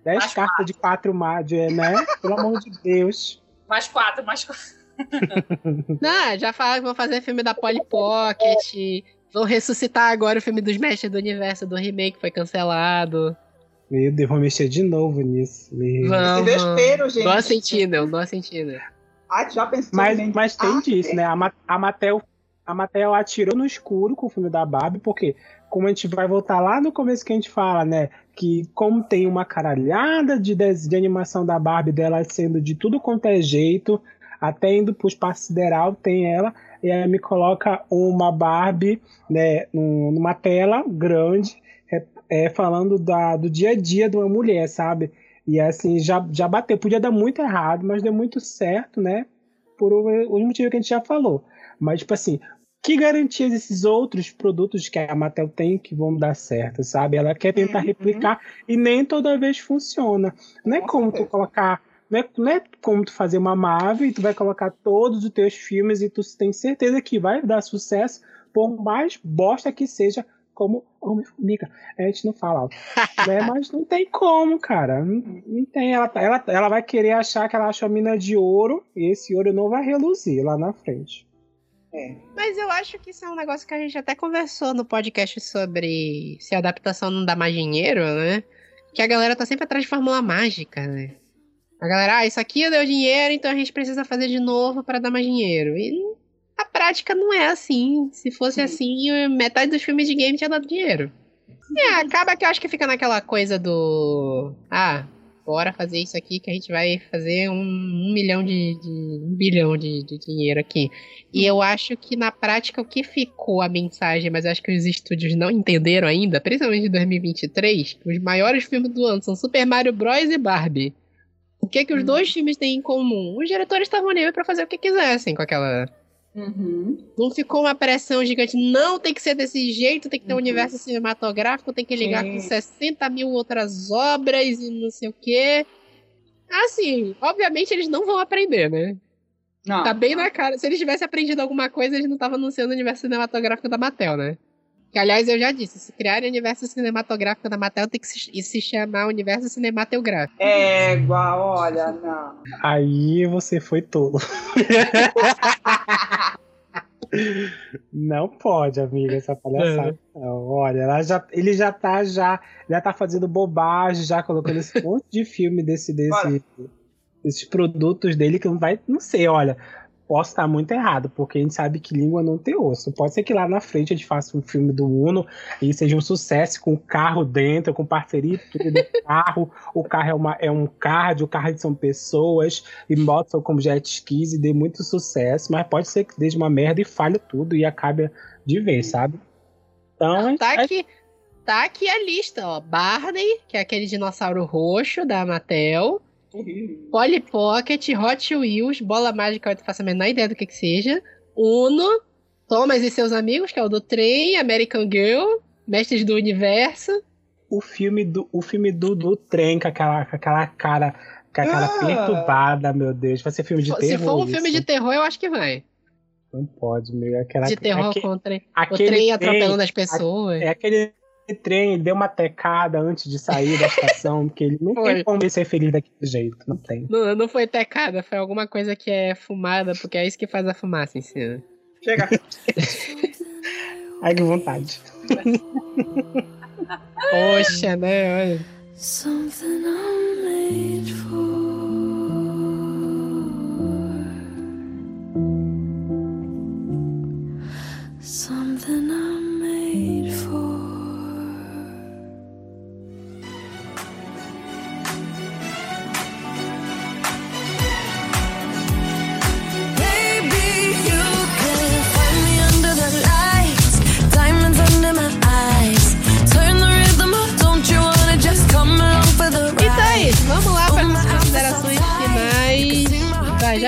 10 Mais cartas de 4 mágias, né? Pelo amor de Deus. Mais quatro, mais quatro. Não, já falaram que vão fazer filme da Polly Pocket. Vão ressuscitar agora o filme dos Mestres do Universo do remake que foi cancelado. Meu Deus, vou mexer de novo nisso. Meu. Vamos. desespero, gente. Não sentido, não sentido. Ai, já pensou Mas, gente? mas tem Ai, disso, né? A, a Mattel, a Mattel atirou no escuro com o filme da Barbie, porque como a gente vai voltar lá no começo que a gente fala, né? Que como tem uma caralhada de, des- de animação da Barbie dela sendo de tudo quanto é jeito, até indo pro espaço sideral, tem ela, e aí me coloca uma Barbie, né, num- numa tela grande, é, é, falando da, do dia a dia de uma mulher, sabe? E assim, já, já bateu. Podia dar muito errado, mas deu muito certo, né? por o, o motivo que a gente já falou. Mas, tipo assim, que garantias esses outros produtos que a Mattel tem que vão dar certo, sabe? Ela quer tentar Uhum. replicar e nem toda vez funciona. Não é Com como tu colocar. Não é, não é como tu fazer uma Marvel e tu vai colocar todos os teus filmes e tu tem certeza que vai dar sucesso, por mais bosta que seja, como Homem-Formiga. A gente não fala alto. É, mas não tem como, cara. Não, não tem. Ela, ela, ela vai querer achar que ela acha a mina de ouro e esse ouro não vai reluzir lá na frente. É. Mas eu acho que isso é um negócio que a gente até conversou no podcast sobre se a adaptação não dá mais dinheiro, né? Que a galera tá sempre atrás de fórmula mágica, né? A galera, ah, isso aqui deu dinheiro, então a gente precisa fazer de novo pra dar mais dinheiro. E a prática não é assim. Se fosse assim, metade dos filmes de game tinha dado dinheiro. É, acaba que eu acho que fica naquela coisa do. Ah, bora fazer isso aqui que a gente vai fazer um, um milhão de, de- um bilhão de, de dinheiro aqui. E eu acho que na prática o que ficou a mensagem, mas eu acho que os estúdios não entenderam ainda, principalmente em 2023, que os maiores filmes do ano são Super Mario Bros. e Barbie. O que que os dois filmes têm em comum? Os diretores estavam livres pra fazer o que quisessem com aquela. Uhum. Não ficou uma pressão gigante. Não tem que ser desse jeito, tem que ter um Uhum. universo cinematográfico, tem que ligar com 60 mil outras obras e não sei o quê. Assim, obviamente eles não vão aprender, né? Não. Tá bem na cara. Se eles tivessem aprendido alguma coisa, eles não estavam anunciando o universo cinematográfico da Mattel, né? Que, aliás, eu já disse, se criarem o universo cinematográfico da Mattel, tem que se, se chamar universo cinematográfico. É igual, olha, não. Aí você foi tolo. Não pode, amiga, essa palhaçada. Não, olha, ela já, ele já tá já, já tá fazendo bobagem, já colocando esse monte de filme desse, desse, desses produtos dele que não vai, não sei, olha, posso estar muito errado, porque a gente sabe que língua não tem osso. Pode ser que lá na frente a gente faça um filme do Uno e seja um sucesso com carro dentro, com parceria tudo do carro. O carro é, uma, é um card, o carro são pessoas, e motos são como jet skis e dê muito sucesso, mas pode ser que dê uma merda e falhe tudo e acabe de vez, sabe? Então, gente Tá vai- aqui, tá aqui a lista, ó. Barney, que é aquele dinossauro roxo da Mattel. Polly Pocket, Hot Wheels, Bola Mágica, eu não faço a menor ideia do que que seja. Uno, Thomas e seus amigos, que é o do trem, American Girl, Mestres do Universo. o filme do, o filme do, do trem com aquela, com aquela cara, com aquela Ah. perturbada, meu Deus. Vai ser filme de Se terror. for um filme de isso. terror, eu acho que vai. Não pode, meu. Aquela, De terror aque- com o aquele trem atropelando as pessoas. É aquele trem, deu uma tecada antes de sair da estação, porque ele não Foi. tem como ele ser feliz daquele jeito. Não tem. Não, não foi tecada, foi alguma coisa que é fumada, porque é isso que faz a fumaça em cima. Chega. Ai, que vontade. Poxa, né? Olha. Something I'm made for. Something I'm made for.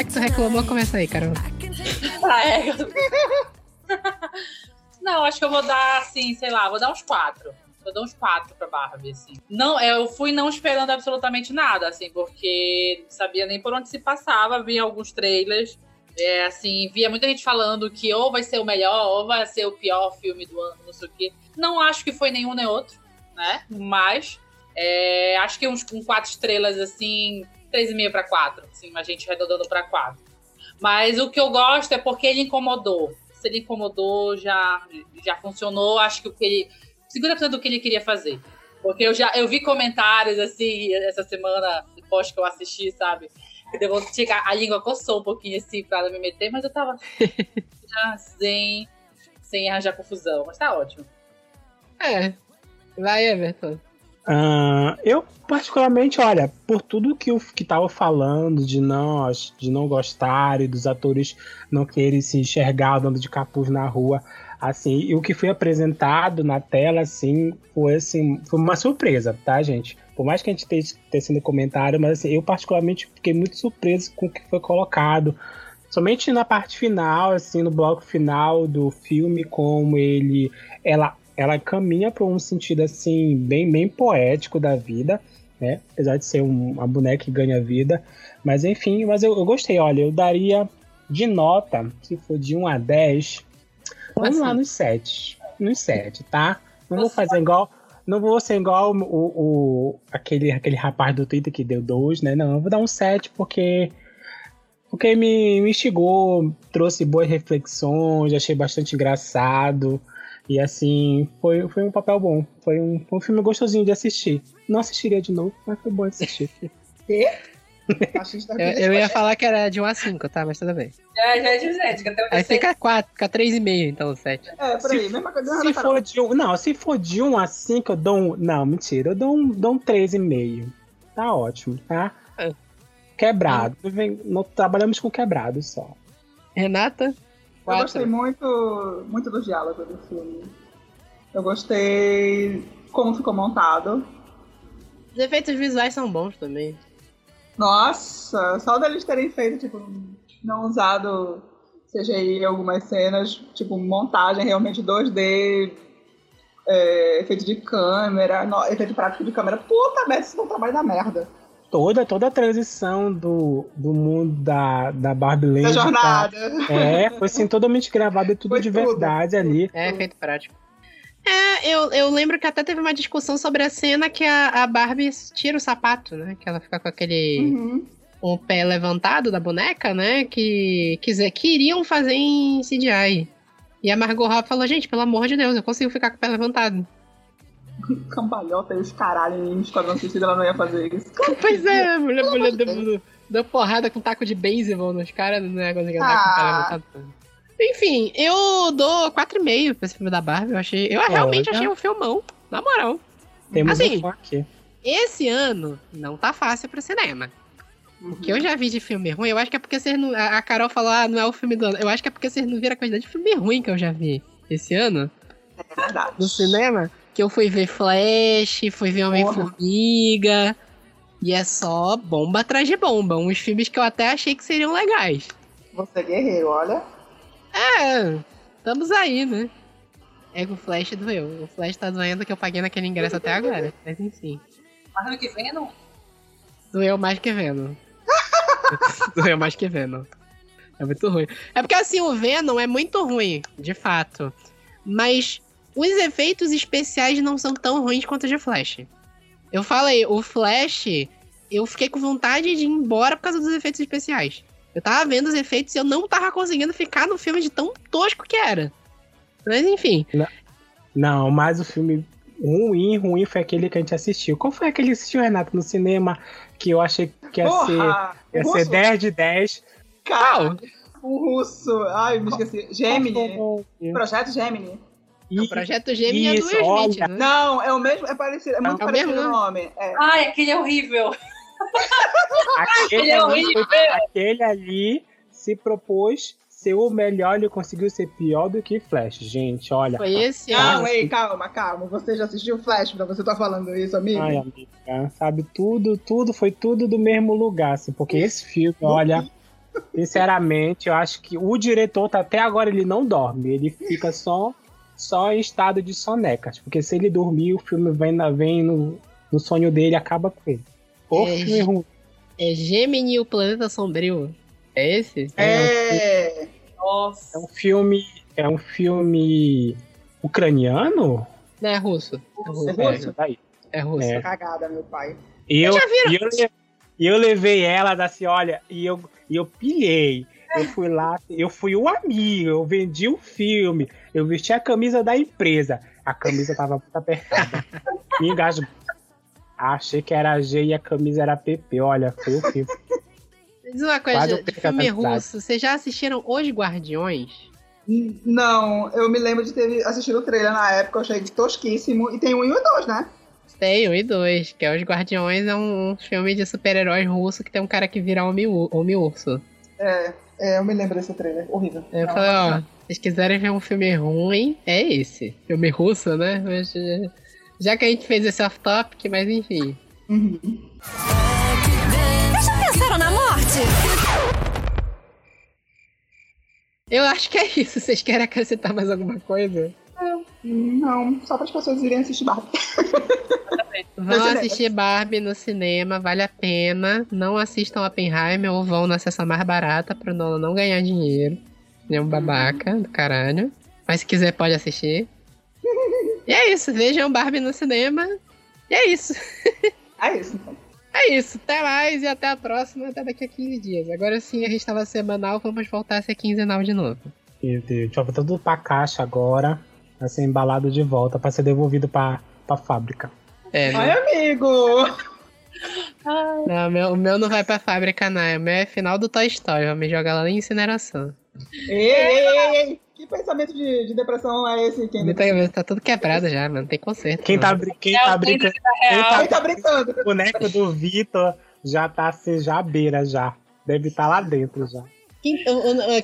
Que tu reclamou, começa aí, Carol. Ah, é. Não, acho que eu vou dar, assim, sei lá, vou dar uns quatro. Vou dar uns quatro pra Barbie, assim. Não, eu fui não esperando absolutamente nada, assim, porque não sabia nem por onde se passava, vi alguns trailers. É, assim, via muita gente falando que ou vai ser o melhor, ou vai ser o pior filme do ano, não sei o quê. Não acho que foi nenhum nem outro, né? Mas é, acho que uns com quatro estrelas, assim, três e meio pra quatro, assim, a gente arredondando pra quatro. Mas o que eu gosto é porque ele incomodou. Se ele incomodou, já, já funcionou. Acho que o que ele. 50% do que ele queria fazer. Porque eu já eu vi comentários assim essa semana, depois que eu assisti, sabe? Que deu vontade de chegar- a língua coçou um pouquinho assim pra me meter, mas eu tava já sem, sem arranjar confusão. Mas tá ótimo. É. Vai, Everton. Ah, eu, particularmente, olha, por tudo que eu que tava falando de nós, de não gostar e dos atores não querem se enxergar dando de capuz na rua, assim, e o que foi apresentado na tela, assim, foi assim, foi uma surpresa, tá, gente? Por mais que a gente tenha tecido comentário, mas assim, eu particularmente fiquei muito surpreso com o que foi colocado. Somente na parte final, assim, no bloco final do filme, como ele. Ela, ela caminha para um sentido assim, bem, bem poético da vida, né? Apesar de ser um- uma boneca que ganha vida. Mas enfim, mas eu, eu gostei, olha, eu daria de nota, se for de 1 a 10, vamos lá Assim. nos 7. Nos 7, tá? Não vou fazer igual. Não vou ser igual o, o- aquele, aquele rapaz do Twitter que deu 2, né? Não, eu vou dar um 7 porque. Porque me, me instigou, trouxe boas reflexões, achei bastante engraçado. E assim, foi, foi um papel bom. Foi um, foi um filme gostosinho de assistir. Não assistiria de novo, mas foi bom assistir. Machista Eu, eu ia falar que era de 1 a 5, tá? Mas tudo bem. Já, já é de gente, que até o Aí fica 4, fica 3,5, então 7. É, por aí, mesma coisa. Se for de um, não, se for de um a cinco, eu dou um. Não, mentira, eu dou um, dou um 3,5. Tá ótimo, tá? É. Quebrado. Vem- não trabalhamos com quebrado só. Renata? Eu gostei 4. muito, muito do diálogo do filme. Eu gostei como ficou montado. Os efeitos visuais são bons também. Nossa, só deles terem feito, tipo, não usado CGI em algumas cenas, tipo, montagem realmente 2D, é, efeito de câmera, no- efeito prático de câmera. Puta merda, isso não trabalho da merda. Toda, toda a transição do, do mundo da, da Barbie Land. Da jornada. É, foi assim, totalmente gravado e tudo Foi de tudo. verdade ali. É, efeito prático. É, eu, eu lembro que até teve uma discussão sobre a cena que a, a Barbie tira o sapato, né? Que ela fica com aquele. Uhum. o pé levantado da boneca, né? Que quiser, queriam fazer em CGI. E a Margot Robbie falou, gente, pelo amor de Deus, eu consigo ficar com o pé levantado. Cambalhota e os caralho em Esquadrão Suicida, ela não ia fazer isso. pois é, a mulher, mulher deu, deu porrada com taco de beisebol nos caras, não é conseguindo andar com o pé Ah. levantado. Enfim, eu dou 4,5 pra esse filme da Barbie. Eu, achei, eu realmente achei um filmão, na moral. Temos Assim, um fã aqui. Esse ano não tá fácil pro cinema. O que eu já vi de filme ruim, eu acho que é porque vocês não. A a Carol falou, ah, não é o filme do ano. Eu acho que é porque vocês não viram a quantidade de filme ruim que eu já vi esse ano É verdade. no cinema. Que eu fui ver Flash, fui ver Homem-Formiga. E é só bomba atrás de bomba. Uns filmes que eu até achei que seriam legais. Você é guerreiro, olha. É, estamos aí, né? É que o Flash doeu. O Flash tá doendo que eu paguei naquele ingresso até agora. Mas enfim. Mas ano que vem, não. Doeu mais que Venom. Doeu mais que Venom. É muito ruim. É porque assim, o Venom é muito ruim, de fato. Mas os efeitos especiais não são tão ruins quanto os de Flash. Eu falei, o Flash, eu fiquei com vontade de ir embora por causa dos efeitos especiais. Eu tava vendo os efeitos e eu não tava conseguindo ficar no filme de tão tosco que era. Mas enfim. Não, mas o filme ruim, ruim foi aquele que a gente assistiu. Qual foi aquele que assistiu, Renato, no cinema? Que eu achei que ia ser, Porra! ia o ser russo, 10 de 10. cara, o russo. Ai, me esqueci. Gemini. Projeto Gemini. O projeto Gemini é do Isso, Will Smith, né? Não, é o mesmo, é parecido, é muito É o parecido mesmo, o nome. É. Ai, aquele é horrível. Aquele, Ele é ali, horrível. aquele ali se propôs ser o melhor, ele conseguiu ser pior do que Flash. Gente, olha. Foi esse Não, ano. ei, calma, calma. Você já assistiu Flash pra você tá falando isso, amigo? Ai, amiga, sabe, tudo, tudo, foi tudo do mesmo lugar, assim, porque esse filme, olha, sinceramente, eu acho que o diretor, tá, até agora, ele não dorme, ele fica só, só em estado de sonecas, porque se ele dormir, o filme vem, na- vem no, no sonho dele acaba com ele. O É, filme ruim. É Gemini e o Planeta Sombrio. É esse? É. É Nossa. um filme, é um filme ucraniano? Não, é russo. É russo. É É, russo? daí. É russo. É. Cagada, meu pai. E eu, e eu, le- e eu levei elas assim, olha, e eu, e eu pilhei. Eu fui lá, eu fui o amigo, eu vendi o filme, eu vesti a camisa da empresa. A camisa tava muito apertada. Me engasgou. Achei que era G e a camisa era PP. Olha, foi o filme. Diz uma coisa, de filme russo, vocês já assistiram Os Guardiões? N- Não, eu me lembro de ter assistido o trailer na época, eu achei tosquíssimo. E tem um e o dois, né? Tem, um e dois, que é Os Guardiões, é um filme de super-heróis russo que tem um cara que vira homem-ur- homem-urso. É, é, eu me lembro desse trailer. Horrível. Eu falei, ó, se vocês quiserem ver um filme ruim, é esse. Filme russo, né? Mas, eh, já que a gente fez esse off-topic, mas enfim. Uhum. Já pensaram na morte? Eu acho que é isso. Vocês querem acrescentar mais alguma coisa? Não, só para as pessoas irem assistir Barbie. Vão assistir Barbie no cinema, vale a pena. Não assistam Oppenheimer ou vão na sessão mais barata pro Nolan não ganhar dinheiro. É um babaca do caralho. Mas se quiser, pode assistir. E é isso, vejam Barbie no cinema. E é isso. É isso, então. É isso, até mais e até a próxima, até daqui a 15 dias. Agora sim, a gente tava semanal, vamos voltar a ser quinzenal de novo. Meu Deus, voltou tudo pra caixa agora. Vai ser embalado de volta pra ser devolvido pra, pra fábrica. É, Ai, amigo! não, o meu, o meu não vai pra fábrica, não. O meu é final do Toy Story, vamos jogar lá na incineração. Ei, ei, ei, ei! Que pensamento de, de depressão é esse? Quem, Tá, tá tudo quebrado já, mano. Tem conserto. Quem tá, quem É tá brincando, quem tá Quem tá brincando? o boneco do Vitor já tá assim, já à beira já. Deve estar lá dentro já. Quem,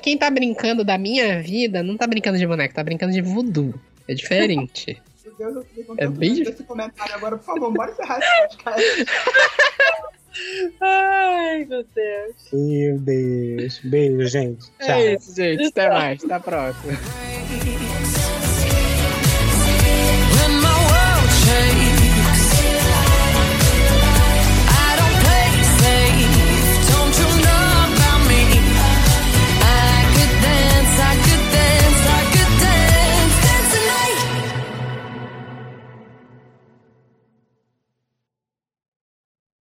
quem tá brincando da minha vida não tá brincando de boneco, tá brincando de voodoo. É diferente. Meu Deus, eu fiquei com É bem medo desse comentário agora, por favor, bora encerrar esse podcast. Ai, meu Deus. Meu Deus. Beijo, gente. Tchau. é isso, gente. Até mais. Até a próxima.